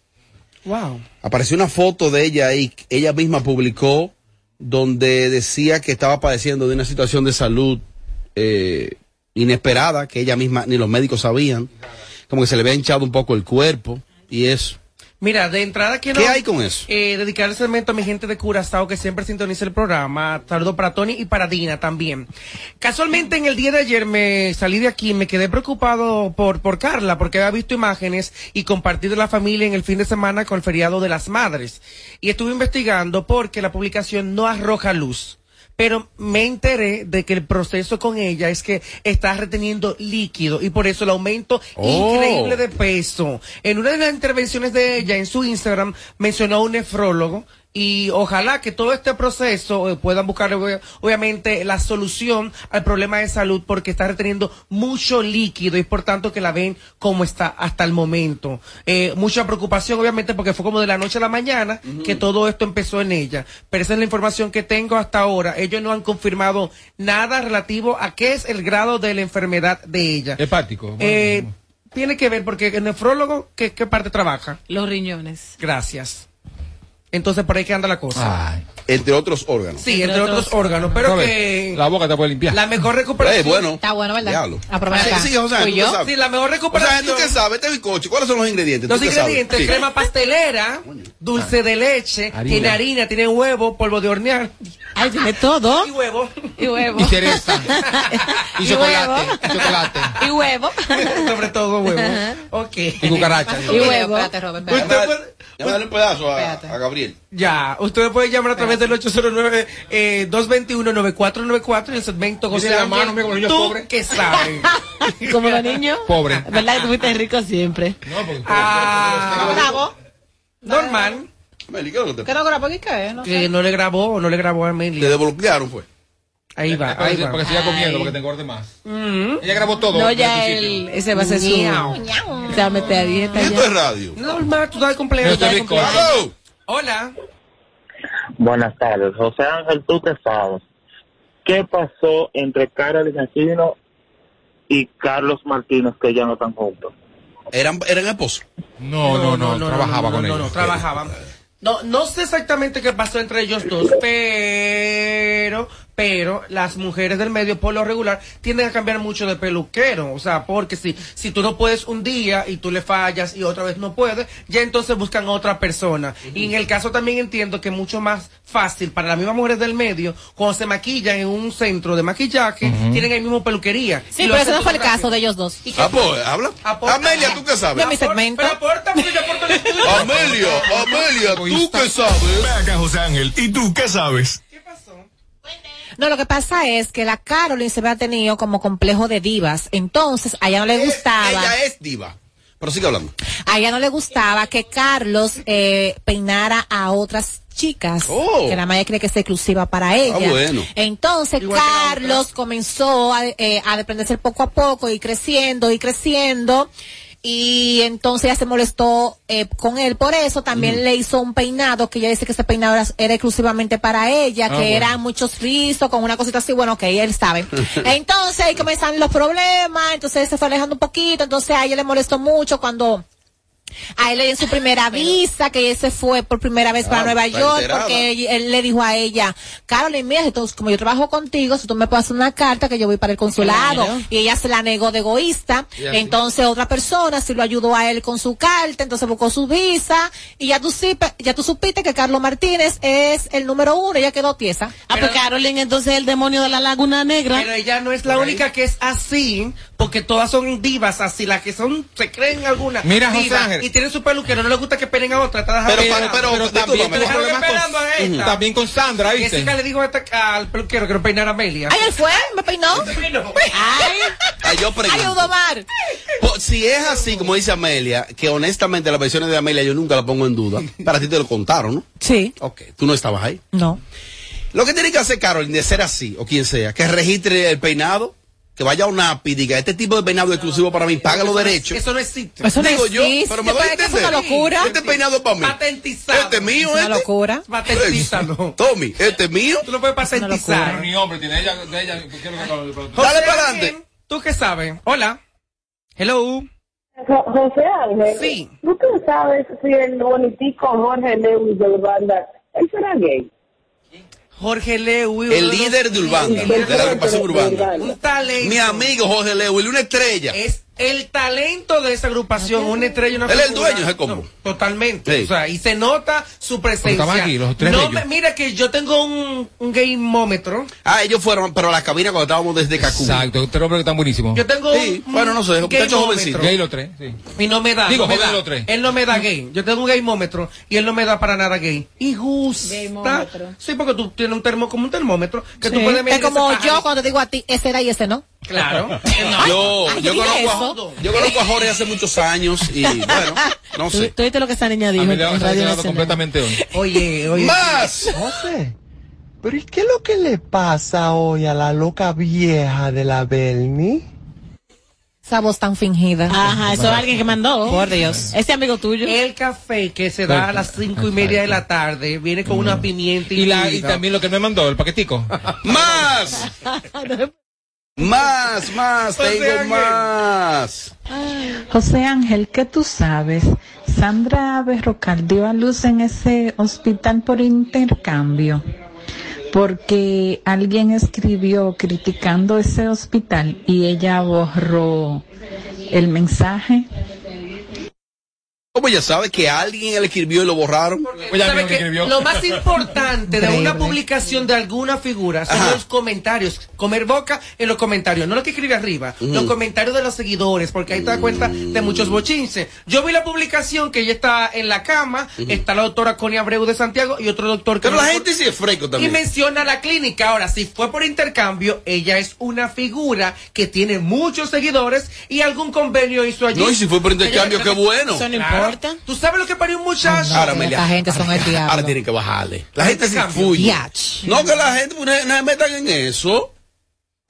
Wow. Apareció una foto de ella y ella misma publicó donde decía que estaba padeciendo de una situación de salud eh, inesperada, que ella misma ni los médicos sabían, como que se le había hinchado un poco el cuerpo y eso. Mira, de entrada quiero... ¿Qué hay con eso? Eh, dedicar el segmento a mi gente de Curazao que siempre sintoniza el programa. Saludo para Tony y para Dina también. Casualmente en el día de ayer me salí de aquí, me quedé preocupado por, por Carla porque había visto imágenes y compartido la familia en el fin de semana con el feriado de las madres. Y estuve investigando porque la publicación no arroja luz. Pero me enteré de que el proceso con ella es que está reteniendo líquido y por eso el aumento Oh. increíble de peso. En una de las intervenciones de ella en su Instagram mencionó a un nefrólogo y ojalá que todo este proceso eh, puedan buscar obvia- obviamente la solución al problema de salud porque está reteniendo mucho líquido y por tanto que la ven como está hasta el momento. Eh, mucha preocupación obviamente porque fue como de la noche a la mañana que todo esto empezó en ella. Pero esa es la información que tengo hasta ahora. Ellos no han confirmado nada relativo a qué es el grado de la enfermedad de ella. Hepático. Eh, tiene que ver porque el nefrólogo, ¿qué, qué parte trabaja? Los riñones. Gracias. Entonces por ahí que anda la cosa. Entre otros órganos. Sí, entre otros órganos, pero que La boca te puede limpiar. la mejor recuperación. Eh, bueno. Está bueno, ¿verdad? Diablo. Aprovecha Sí, acá. sí, José, ¿Fui ¿tú yo? qué sabes? Sí, la mejor O sea, recuperación. ¿tú qué sabes? Este bizcocho, ¿cuáles son los ingredientes? Los ingredientes, Sí. crema pastelera, dulce de leche, Harina. tiene harina, tiene huevo, polvo de hornear. Ay, tiene todo. Y huevo. Y huevo. Y cereza. y, Y chocolate. huevo. Y chocolate. Y huevo. Sobre todo huevo. Ok. Y cucaracha. Y huevo. Espérate, Robert, Usted puede- darle un pedazo a, a Gabriel. Ya, ustedes pueden llamar a través del 809 eh, 221-9494 y el segmento José la mano, con los niños ¿Tú pobres. qué sabes? Como los niños. Pobre. ¿Verdad que tú fuiste rico siempre? No, porque- Ah, ¿Grabó? normal. Meli, ¿qué es lo que te ¿Qué no grabó? ¿Qué qué? No sé. Que no le grabó, no le grabó a Meli. Te desbloquearon, fue. Ahí va, Para ahí que, va. para que siga comiendo, porque te engorde más. Mm. Ella grabó todo. No, en ya su él, ese va a ser su. Se va a meter a dieta Esto ya. es radio. Normal, tú estás de cumpleaños. Yo estoy estás de cumpleaños. ¡Aló! Hola. Buenas tardes, José Ángel, tú qué sabes. ¿Qué pasó entre Carolina Aquino y Carlos Martínez que ya no están juntos? Eran, eran esposos. No, no, no, trabajaba no, con no, ellos. No, trabajaban. No, no sé exactamente qué pasó entre ellos dos, pero, pero las mujeres del medio por lo regular tienden a cambiar mucho de peluquero, o sea, porque si, si tú no puedes un día y tú le fallas y otra vez no puedes, ya entonces buscan otra persona. Y en el caso también entiendo que es mucho más fácil para las mismas mujeres del medio, cuando se maquillan en un centro de maquillaje, tienen el mismo peluquería. Sí, Y pero ese no fue el rápido. caso de ellos dos. Ah, pues, habla. Aporta. Amelia, ¿tú qué sabes? Yo mi segmento. Pero aporta, porque yo aporto el estudio. Amelia, Amelia, ¿tú qué Ve sabes? acá, José Ángel. ¿Y tú qué sabes? No, lo que pasa es que la Carolyn se había tenido como complejo de divas. Entonces, a ella no le gustaba. Ella es diva. Pero sigue hablando. A ella no le gustaba que Carlos eh, peinara a otras chicas. Oh. Que la Maya cree que es exclusiva para ella. Ah, bueno. Entonces Igual Carlos comenzó a, eh, a desprenderse poco a poco y creciendo y creciendo. Y entonces ella se molestó eh, con él por eso. También le hizo un peinado que ella dice que ese peinado era, era exclusivamente para ella, Ah, que bueno. eran muchos rizos con una cosita así. Bueno, que él sabe. entonces ahí comienzan los problemas. Entonces se fue alejando un poquito. Entonces a ella le molestó mucho cuando a él le dio su primera visa, que ese fue por primera vez para Ah, Nueva York, enterada. porque él, él le dijo a ella, Carolyn, mira, entonces, como yo trabajo contigo, si tú me puedes hacer una carta que yo voy para el consulado, Claro. y ella se la negó de egoísta, entonces otra persona sí lo ayudó a él con su carta, entonces buscó su visa, y ya tú, ya tú supiste que Carlos Martínez es el número uno, ella quedó tiesa. Ah, pues Carolyn, entonces el demonio de la Laguna Negra. Pero ella no es la única que es así, porque todas son divas, así las que son, se creen algunas. Mira, José Ángel. Y tienen su peluquero, no les gusta que peleen a otra. está dejando Pero, esperando. pero, pero, también tuvo dejaron problemas esperando a con, esta. también con Sandra, ¿viste? Jessica le dijo a esta- al peluquero que no peinara a Amelia. Ay, él fue, me peinó. Ay, Ay, yo pregunto. ay, Udomar. Si es así, como dice Amelia, que honestamente las versiones de Amelia yo nunca las pongo en duda. Para ti te lo contaron, ¿no? Sí. Ok, tú no estabas ahí. No. Lo que tiene que hacer Carolyn de ser así, o quien sea, que registre el peinado, que vaya a una API y diga, este tipo de peinado es exclusivo para mí, paga los derechos. Eso no existe. Eso no Digo yo, existe, pero me doy a parece que es una entender. locura. Este peinado es para mí. Patentizado. Este es mío, Es una este. locura. Patentízalo. Tommy, este es mío. Tú lo puedes patentizar. Ni hombre tiene ella, de ella, ¿qué es lo que Dale para adelante. ¿Tú qué sabes? Hola. Hello. Jo- José Ángel, Sí. ¿tú qué sabes si el bonitico Jorge Lewis de Urbanda, él será gay? Jorge Lewis. El líder de Urbanda, de la agrupación Urbanda. Un talento. Mi amigo Jorge Lewis, una estrella. Es el talento de esa agrupación, una estrella, una Él es el dueño, ¿es como? No, totalmente. Sí. O sea, y se nota su presencia. estaban aquí, los tres no me- mira que yo tengo un, un gamómetro. Ah, ellos fueron, pero a la cabina cuando estábamos desde Cacú. Exacto, tres hombres que están buenísimos. Yo tengo Sí, un, bueno, no sé, un muchachos gamómetro. jovencitos. Gay los tres, sí. Y no me da. Digo, no me joder, da. los tres. Él no me da gay. Yo tengo un gaymómetro y él no me da para nada gay. Y gusta. Gaymómetro. Sí, porque tú tienes un termo como un termómetro que tú Sí. puedes medir Es como ese yo cuando te digo a ti, ese era y ese no. Claro. Yo, Ay, yo, ¿qué conozco a, yo conozco a Jorge hace muchos años y bueno, no ¿Tú, sé. tú viste lo que esa niña A dijo mí le vamos a Radio enseñado Nacional? completamente hoy. Oye, oye. ¡Más! José, pero ¿y qué es lo que le pasa hoy a la loca vieja de la Belmi? Esa voz tan fingida. Ajá, eso es alguien que mandó. Por Dios. Ese amigo tuyo. El café que se da a las cinco y media de la tarde viene con una pimienta Y, la, y también lo que me mandó, el paquetico. ¡Más! Más, más, José tengo Ángel. más. José Ángel, ¿qué tú sabes? Sandra Berrocal dio a luz en ese hospital por intercambio, porque alguien escribió criticando ese hospital y ella borró el mensaje. ¿Cómo ya sabe que alguien le escribió y lo borraron? Oye, ¿Sabe amigo, que. Lo más importante de una publicación de alguna figura son Ajá. los comentarios. Comer boca en los comentarios, no lo que escribe arriba, los comentarios de los seguidores, porque ahí te das cuenta de muchos bochinches. Yo vi la publicación que ella está en la cama, está la doctora Connie Abreu de Santiago y otro doctor que Pero la gente sí es fresco y también. menciona la clínica. Ahora, si fue por intercambio, ella es una figura que tiene muchos seguidores y algún convenio hizo allí. No, y si fue por intercambio, qué bueno. Eso no. Importa. ¿Tú sabes lo que parió un muchacho? Ahora, Sí, Amelia, esta gente son el diablo. Ahora tienen que bajarle. La gente se fuye. No, que la gente pues, no, no se metan en eso.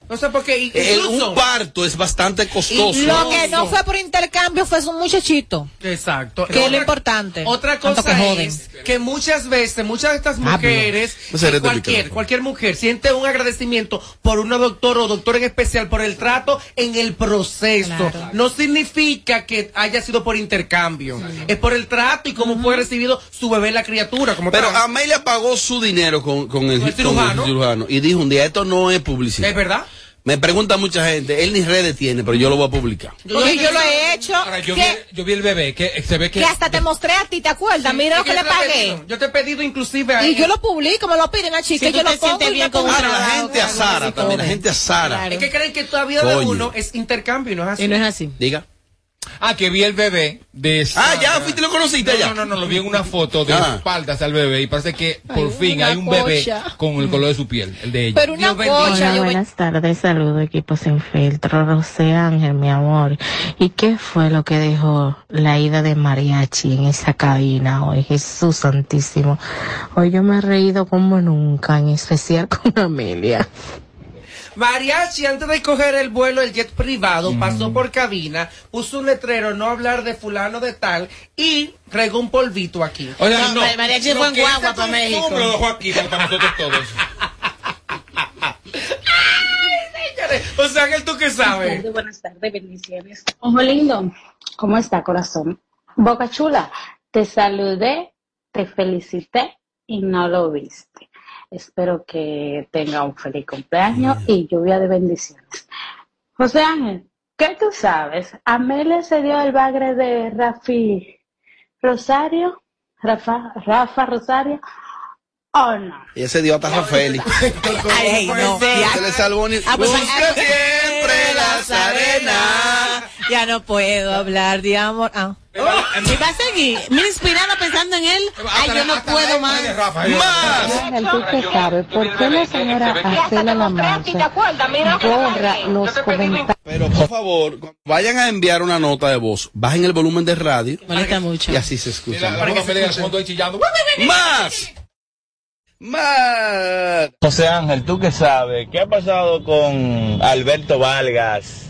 No sé por qué. El- Incluso, un parto es bastante costoso. Lo que no fue por intercambio fue un muchachito. Exacto. Que es lo importante. Otra cosa que es que muchas veces, muchas de estas Hablo. mujeres, No cualquier, cualquier mujer, siente un agradecimiento por una doctora o doctor en especial por el trato en el proceso. Claro. No significa que haya sido por intercambio. Es por el trato y cómo fue recibido su bebé, la criatura. Como Pero tal. Amelia pagó su dinero con, con el, Con el cirujano. cirujano y dijo un día, esto no es publicidad. ¿Es verdad? Me pregunta mucha gente, él ni redes tiene, pero yo lo voy a publicar. Porque yo lo he hecho. Ahora, yo, vi, Que, yo vi el bebé, que se ve que... que hasta te mostré a ti, ¿te acuerdas? Mira lo que le pagué. pedido, Yo te he pedido inclusive a Y él. yo lo publico, me lo piden a chica, Si yo lo pongo bien con. Ahora, la gente a Sara también, la gente a Sara. Claro. Es que creen que toda vida de uno es intercambio y no es así. Y no es así. Diga. Ah, que vi el bebé de... Ah, ya, fuiste lo conociste no, ya. No, no, no, lo vi en una foto de Ah. espaldas al bebé y parece que por Ay, fin hay un bebé con el color de su piel, el de ella. Pero una cocha, Hola, buenas tardes, saludo equipo sin filtro, José Ángel, mi amor. ¿Y qué fue lo que dejó la ida de mariachi en esa cabina hoy? Jesús Santísimo. Hoy yo me he reído como nunca, en especial con Amelia. Mariachi, antes de coger el vuelo, el jet privado, pasó por cabina, puso un letrero, no hablar de fulano de tal, y regó un polvito aquí. Oiga, No, no, Mar- Mariachi fue en guagua para México. lo dejó aquí para nosotros todos. O sea, que tú qué sabes. Buenas tardes, bendiciones. Ojo lindo, ¿cómo está corazón? Boca chula, te saludé, te felicité y no lo viste. Espero que tenga un feliz cumpleaños y lluvia de bendiciones. José Ángel, ¿qué tú sabes? Amelia se dio el bagre de Rafi Rosario, Rafa, Rafa Rosario, ¿o no? Ella se dio a Taja Félix. Ay, no, Se le salvó ni... Ah, pues, Busca ah, siempre la Nazarena. Ya no puedo hablar de amor. Ah. Y va a seguir. Mira, inspirada pensando en él. Ay, yo no puedo más. Ángel, tú que sabes, ¿por qué la señora Acela La Mancha borra los comentarios? Pero por favor, cuando vayan a enviar una nota de voz, bajen el volumen de radio. Molesta mucho. Y así se escucha. Que. ¡Más! ¡Más! José Ángel, ¿tú qué sabes? ¿Qué ha pasado con Alberto Vargas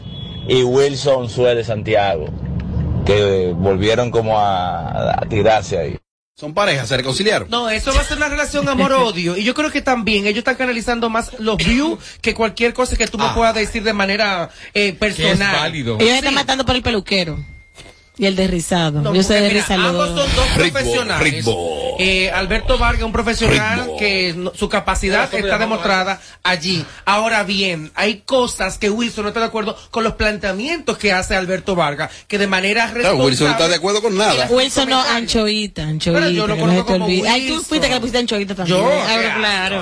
y Wilson Suárez de Santiago? Que volvieron como a, a tirarse ahí. Son parejas, se reconciliaron. No, eso va a ser una relación amor-odio. Y yo creo que también ellos están canalizando más los views que cualquier cosa que tú me Ah. puedas decir de manera eh, personal. Ellos están matando por el peluquero. Y el de rizado. No, Yo soy porque de mira, rizado. ambos son dos profesionales. Eh, Alberto Vargas, un profesional que no- su capacidad está demostrada allí. Ahora bien, hay cosas que Wilson no está de acuerdo con los planteamientos que hace Alberto Vargas, que de manera Claro, Wilson no está de acuerdo con nada. Wilson no, anchoita, anchoita. Pero yo lo que conozco como olvide. Ay, tú Wilson. fuiste que le pusiste anchoita también. Yo, Ah, claro.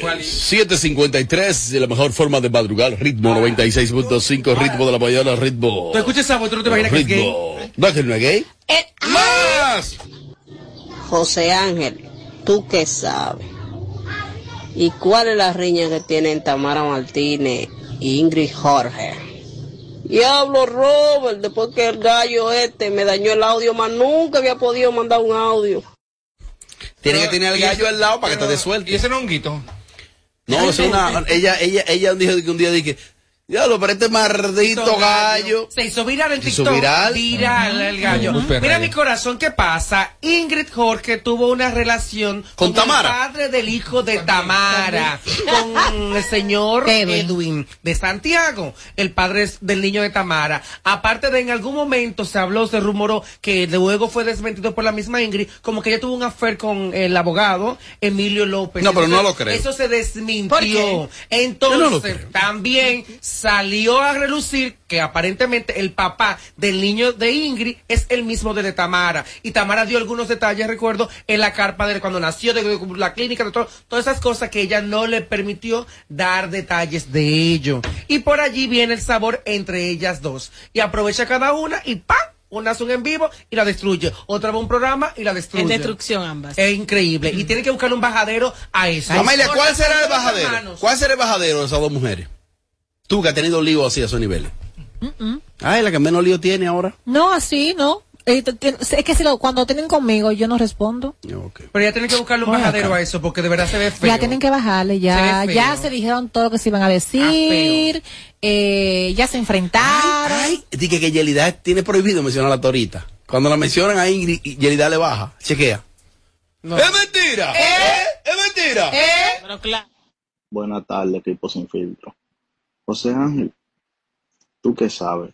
claro. 753, de la mejor forma de madrugar. Ritmo 96.5, ritmo de la mañana, ritmo. Tú escuchas esa voz, tú no te imaginas que es gay. Ritmo. ¿No es que no es gay? ¡Más! José Ángel, ¿tú qué sabes? ¿Y cuál es la riña que tienen Tamara Martínez y Ingrid Jorge? Diablo Robert, después que el gallo este me dañó el audio, más nunca había podido mandar un audio. Tiene que tener al gallo al lado para que te dé suelto. ¿Y ese no es un guito? No, es una, ella, ella, ella dijo que un día dije, diablo, pero este maldito gallo. Se hizo viral en Se hizo TikTok. viral. Viral el gallo. Mira mi corazón, ¿qué pasa? Ingrid Jorge tuvo una relación ¿Con Tamara? el padre del hijo de Tamara, con el señor Edwin de Santiago, el padre del niño de Tamara. Aparte de en algún momento se habló, se rumoró que luego fue desmentido por la misma Ingrid, como que ella tuvo un affair con el abogado Emilio López. No, pero no lo creo. Eso se desmintió. ¿Por qué? Yo Entonces, no lo creo. Salió a relucir que aparentemente el papá del niño de Ingrid es el mismo de, de Tamara. Y Tamara dio algunos detalles, recuerdo, en la carpa de cuando nació, de, de la clínica, de todo- todas esas cosas que ella no le permitió dar detalles de ello. Y por allí viene el sabor entre ellas dos. Y aprovecha cada una y ¡pam! Una hace un en vivo y la destruye. Otra va a un programa y la destruye. En destrucción ambas. Es increíble. Y tiene que buscar un bajadero a eso. Amelia, ¿cuál será el bajadero? ¿Cuál será el bajadero de esas dos mujeres? Tú que has tenido lío así a esos niveles. Ay, la que menos lío tiene ahora. No, así, no. Eh, Es que si lo, cuando tienen conmigo, yo no respondo. Pero ya tienen que buscarle un bajadero acá. a eso porque de verdad se ve feo. Ya tienen que bajarle, ya, Se ya se dijeron todo lo que se iban a decir, eh, ya se enfrentaron. Ay, dije que Yelida tiene prohibido mencionar a la torita. Cuando la mencionan a Ingrid, Yelida le baja. Chequea. ¡Es mentira! ¿Eh? ¡Es mentira! Pero claro. Buenas tardes, equipo sin filtro. José Ángel, ¿tú qué sabes?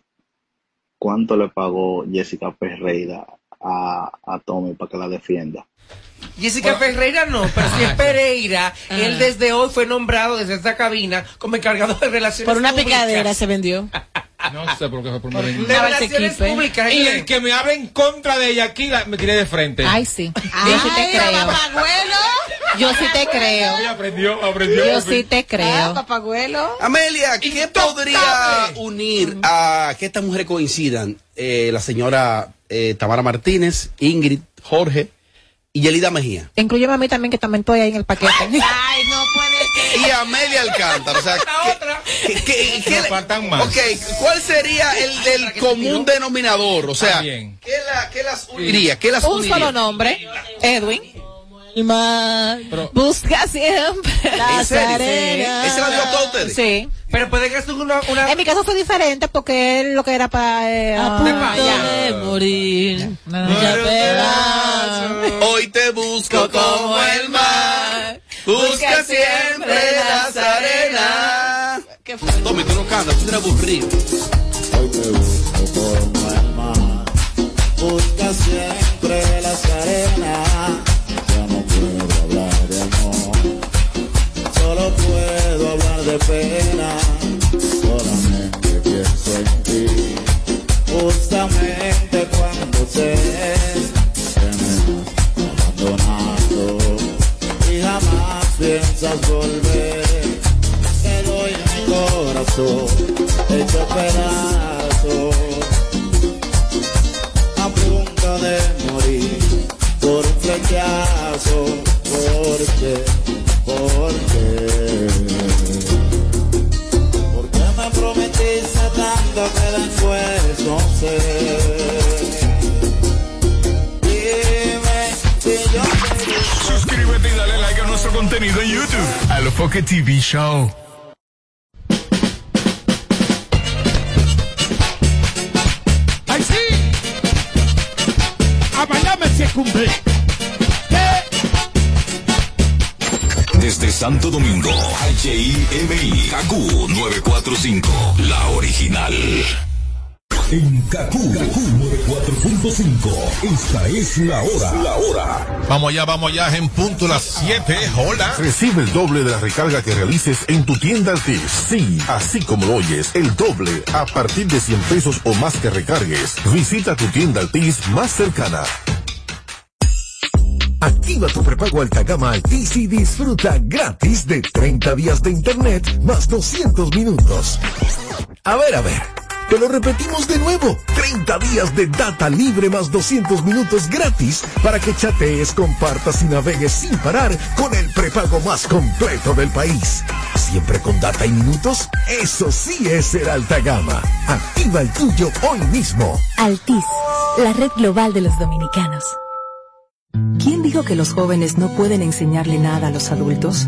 ¿Cuánto le pagó Jessica Ferreira a, a Tommy para que la defienda? Jessica Ferreira no, pero si es Pereira, él desde hoy fue nombrado desde esta cabina como encargado de relaciones Por una públicas. picadera se vendió. No sé por qué fue por De mi relaciones públicas. Y el que me hable en contra de ella aquí la- me tiré de frente. Ay, sí. Yo sí te creo. Yo sí te creo. Ella aprendió, aprendió. Yo sí te creo. papagüelo. Amelia, ¿qué podría unir a que estas mujeres coincidan? Eh, la señora eh, Tamara Martínez, Ingrid, Jorge y Yelida Mejía. Incluyeme a mí también, que también estoy ahí en el paquete. Ay, no puede Y Amelia Alcántara. O sea, ¿qué, qué- qué- Me faltan más. Ok, ¿cuál sería el del común denominador? O sea, ¿qué, la- qué las uniría? ¿Qué las Un uniría? solo nombre, Edwin. El mar busca siempre ¿En serio? arenas. ¿Ese la dio a todos ustedes? Sí. Pero puede que hacer una, una... En mi caso fue diferente porque él lo que era para... Eh, A ah, punto ya. de morir. Ya Hoy te busco como el mar. Busca siempre las arenas. Tommy, tú no cantas, tú eres aburrido. Hoy te busco como el mar, busca siempre las arenas. De pena. Solamente pienso en ti, justamente cuando sé que me has abandonado y jamás piensas volver. Te doy mi corazón, hecho pedazos contenido en YouTube. Alofoque TV Show. ¡Ay, sí! A mañana se cumple. Desde Santo Domingo, HIMI, KQ 945, la original. En KQ, 94.5, esta es la hora. La hora. Vamos allá, vamos allá, en punto las 7. Hola. Recibe el doble de la recarga que realices en tu tienda Altis. Sí, así como lo oyes, el doble a partir de 100 pesos o más que recargues. Visita tu tienda Altis más cercana. Activa tu prepago alta gama Altis y disfruta gratis de 30 días de internet más 200 minutos. A ver, a ver. Te lo repetimos de nuevo. 30 días de data libre más 200 minutos gratis para que chatees, compartas y navegues sin parar con el prepago más completo del país. Siempre con data y minutos. Eso sí es ser alta gama. Activa el tuyo hoy mismo. Altis, la red global de los dominicanos. ¿Quién dijo que los jóvenes no pueden enseñarle nada a los adultos?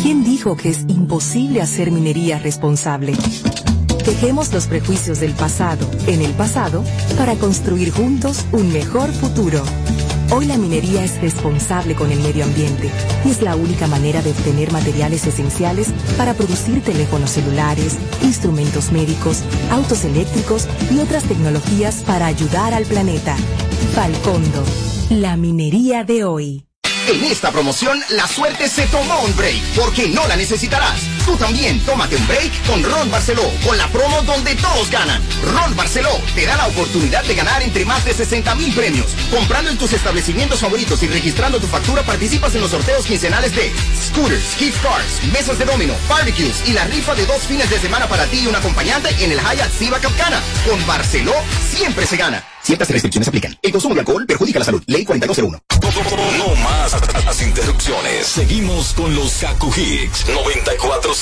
¿Quién dijo que es imposible hacer minería responsable? Dejemos los prejuicios del pasado en el pasado para construir juntos un mejor futuro. Hoy la minería es responsable con el medio ambiente y es la única manera de obtener materiales esenciales para producir teléfonos celulares, instrumentos médicos, autos eléctricos y otras tecnologías para ayudar al planeta. Falcondo, la minería de hoy. En esta promoción, la suerte se tomó un break, porque no la necesitarás. Tú también tómate un break con Ron Barceló, con la promo donde todos ganan. Ron Barceló te da la oportunidad de ganar entre más de 60 mil premios. Comprando en tus establecimientos favoritos y registrando tu factura, participas en los sorteos quincenales de scooters, gift cards, mesas de domino, barbecues y la rifa de dos fines de semana para ti y un acompañante en el Hyatt Siva Capcana. Con Barceló siempre se gana. Ciertas restricciones aplican. El consumo de alcohol perjudica la salud. Ley 4201. No más las interrupciones. Seguimos con los Kaku Hicks 945.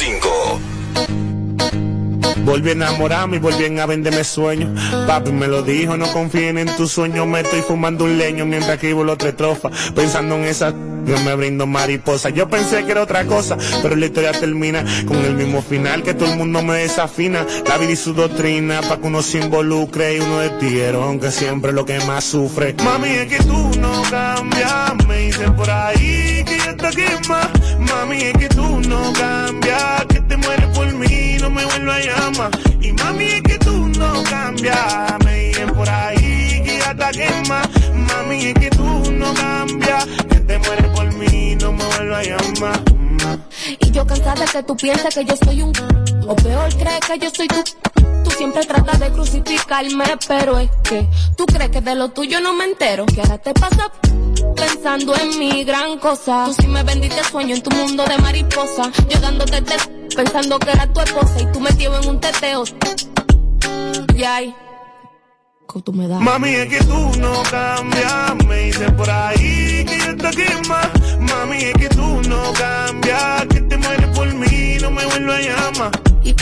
Volví a enamorarme y volví a venderme sueños. Papi me lo dijo, no confíen en tus sueños. Me estoy fumando un leño mientras escribo la otra estrofa. Pensando en esa yo me brindo mariposa. Yo pensé que era otra cosa, pero la historia termina con el mismo final que todo el mundo me desafina. La vida y su doctrina, pa' que uno se involucre y uno de tierra, que siempre lo que más sufre. Mami, es que tú no cambias, me dicen por ahí quema. Mami, es que tú no cambias, que te mueres por mí, no me vuelvas a llamar. Y mami, es que tú no cambias, me dicen por ahí que está quema. Mami, es que tú no cambias, que te mueres por mí, no me vuelvas a llamar. Y yo cansada que tú pienses que yo soy un o peor crees que yo soy tu Tú siempre tratas de crucificarme, pero es que tú crees que de lo tuyo no me entero. Que ahora te pasa pensando en mi gran cosa. Tú sí me vendiste sueño en tu mundo de mariposa. Yo dándote te pensando que era tu esposa y tú metido en un teteo. Y ay, que tú me das. Mami, es que tú no cambias, me dicen por ahí que ya te quema.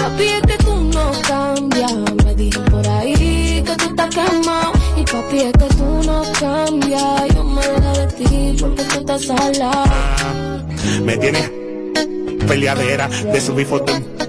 Papi, es que tú no cambias. Me dicen por ahí que tú estás quemado. Y papi, es que tú no cambias. Yo me dejé de ti porque tú estás salado. Me tienes peleadera de subir fotos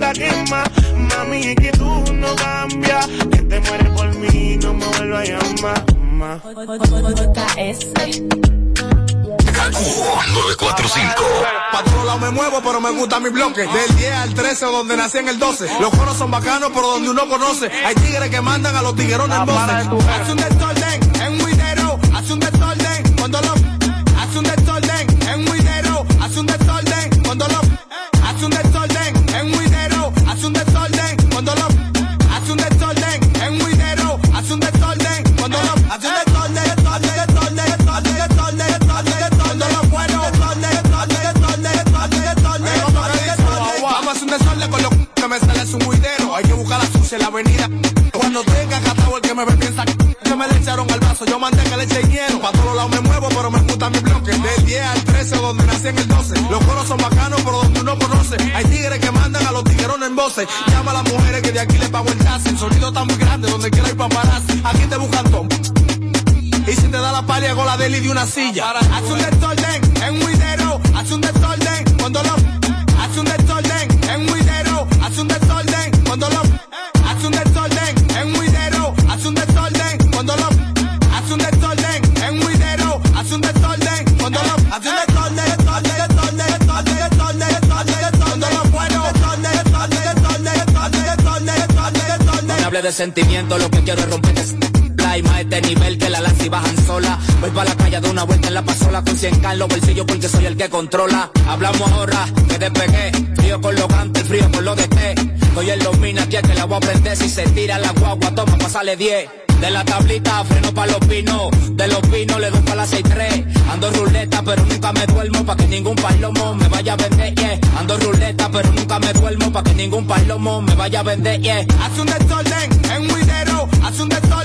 está quema. Mami, es que tú no cambias. Que te mueres por mí, no me vuelvas a llamar. Ma. Kaku 945. Pa' todos lados me muevo, pero me gusta mi bloque. Del 10 al 13, donde nací en el 12. Los coros son bacanos, pero donde uno conoce. Hay tigres que mandan a los tiguerones en voces. Hace un desorden en un Ponce, la avenida. Cuando tenga catado el que me ve piensa que me le echaron al vaso. Yo mandé que le eche hielo. Pa' todos lados me muevo, pero me gusta mi bloque. Del 10 al 13, donde nací en el 12. Los coros son bacanos, pero donde uno conoce. Hay tigres que mandan a los tiguerones en voces. Llama a las mujeres que de aquí le pago el. El sonido está muy grande, donde quiera ir paparazzi. Aquí te buscan todo. Y si te da la palia con la deli de una silla. Hace un desorden la pasola con 100 k en los bolsillos porque soy el que controla. Hablamos ahora que despegué, frío con los gantes, frío con lo de té. Estoy en los minas aquí es que la voy a prender si se tira la guagua, toma pasale 10. De la tablita freno pa' los pinos, de los pinos le doy pa' la 6-3. Ando ruleta pero nunca me duermo pa' que ningún palomo me vaya a vender, yeah. Ando ruleta pero nunca me duermo pa' que ningún palomo me vaya a vender, yeah. Hace un desorden en un video, hace un desorden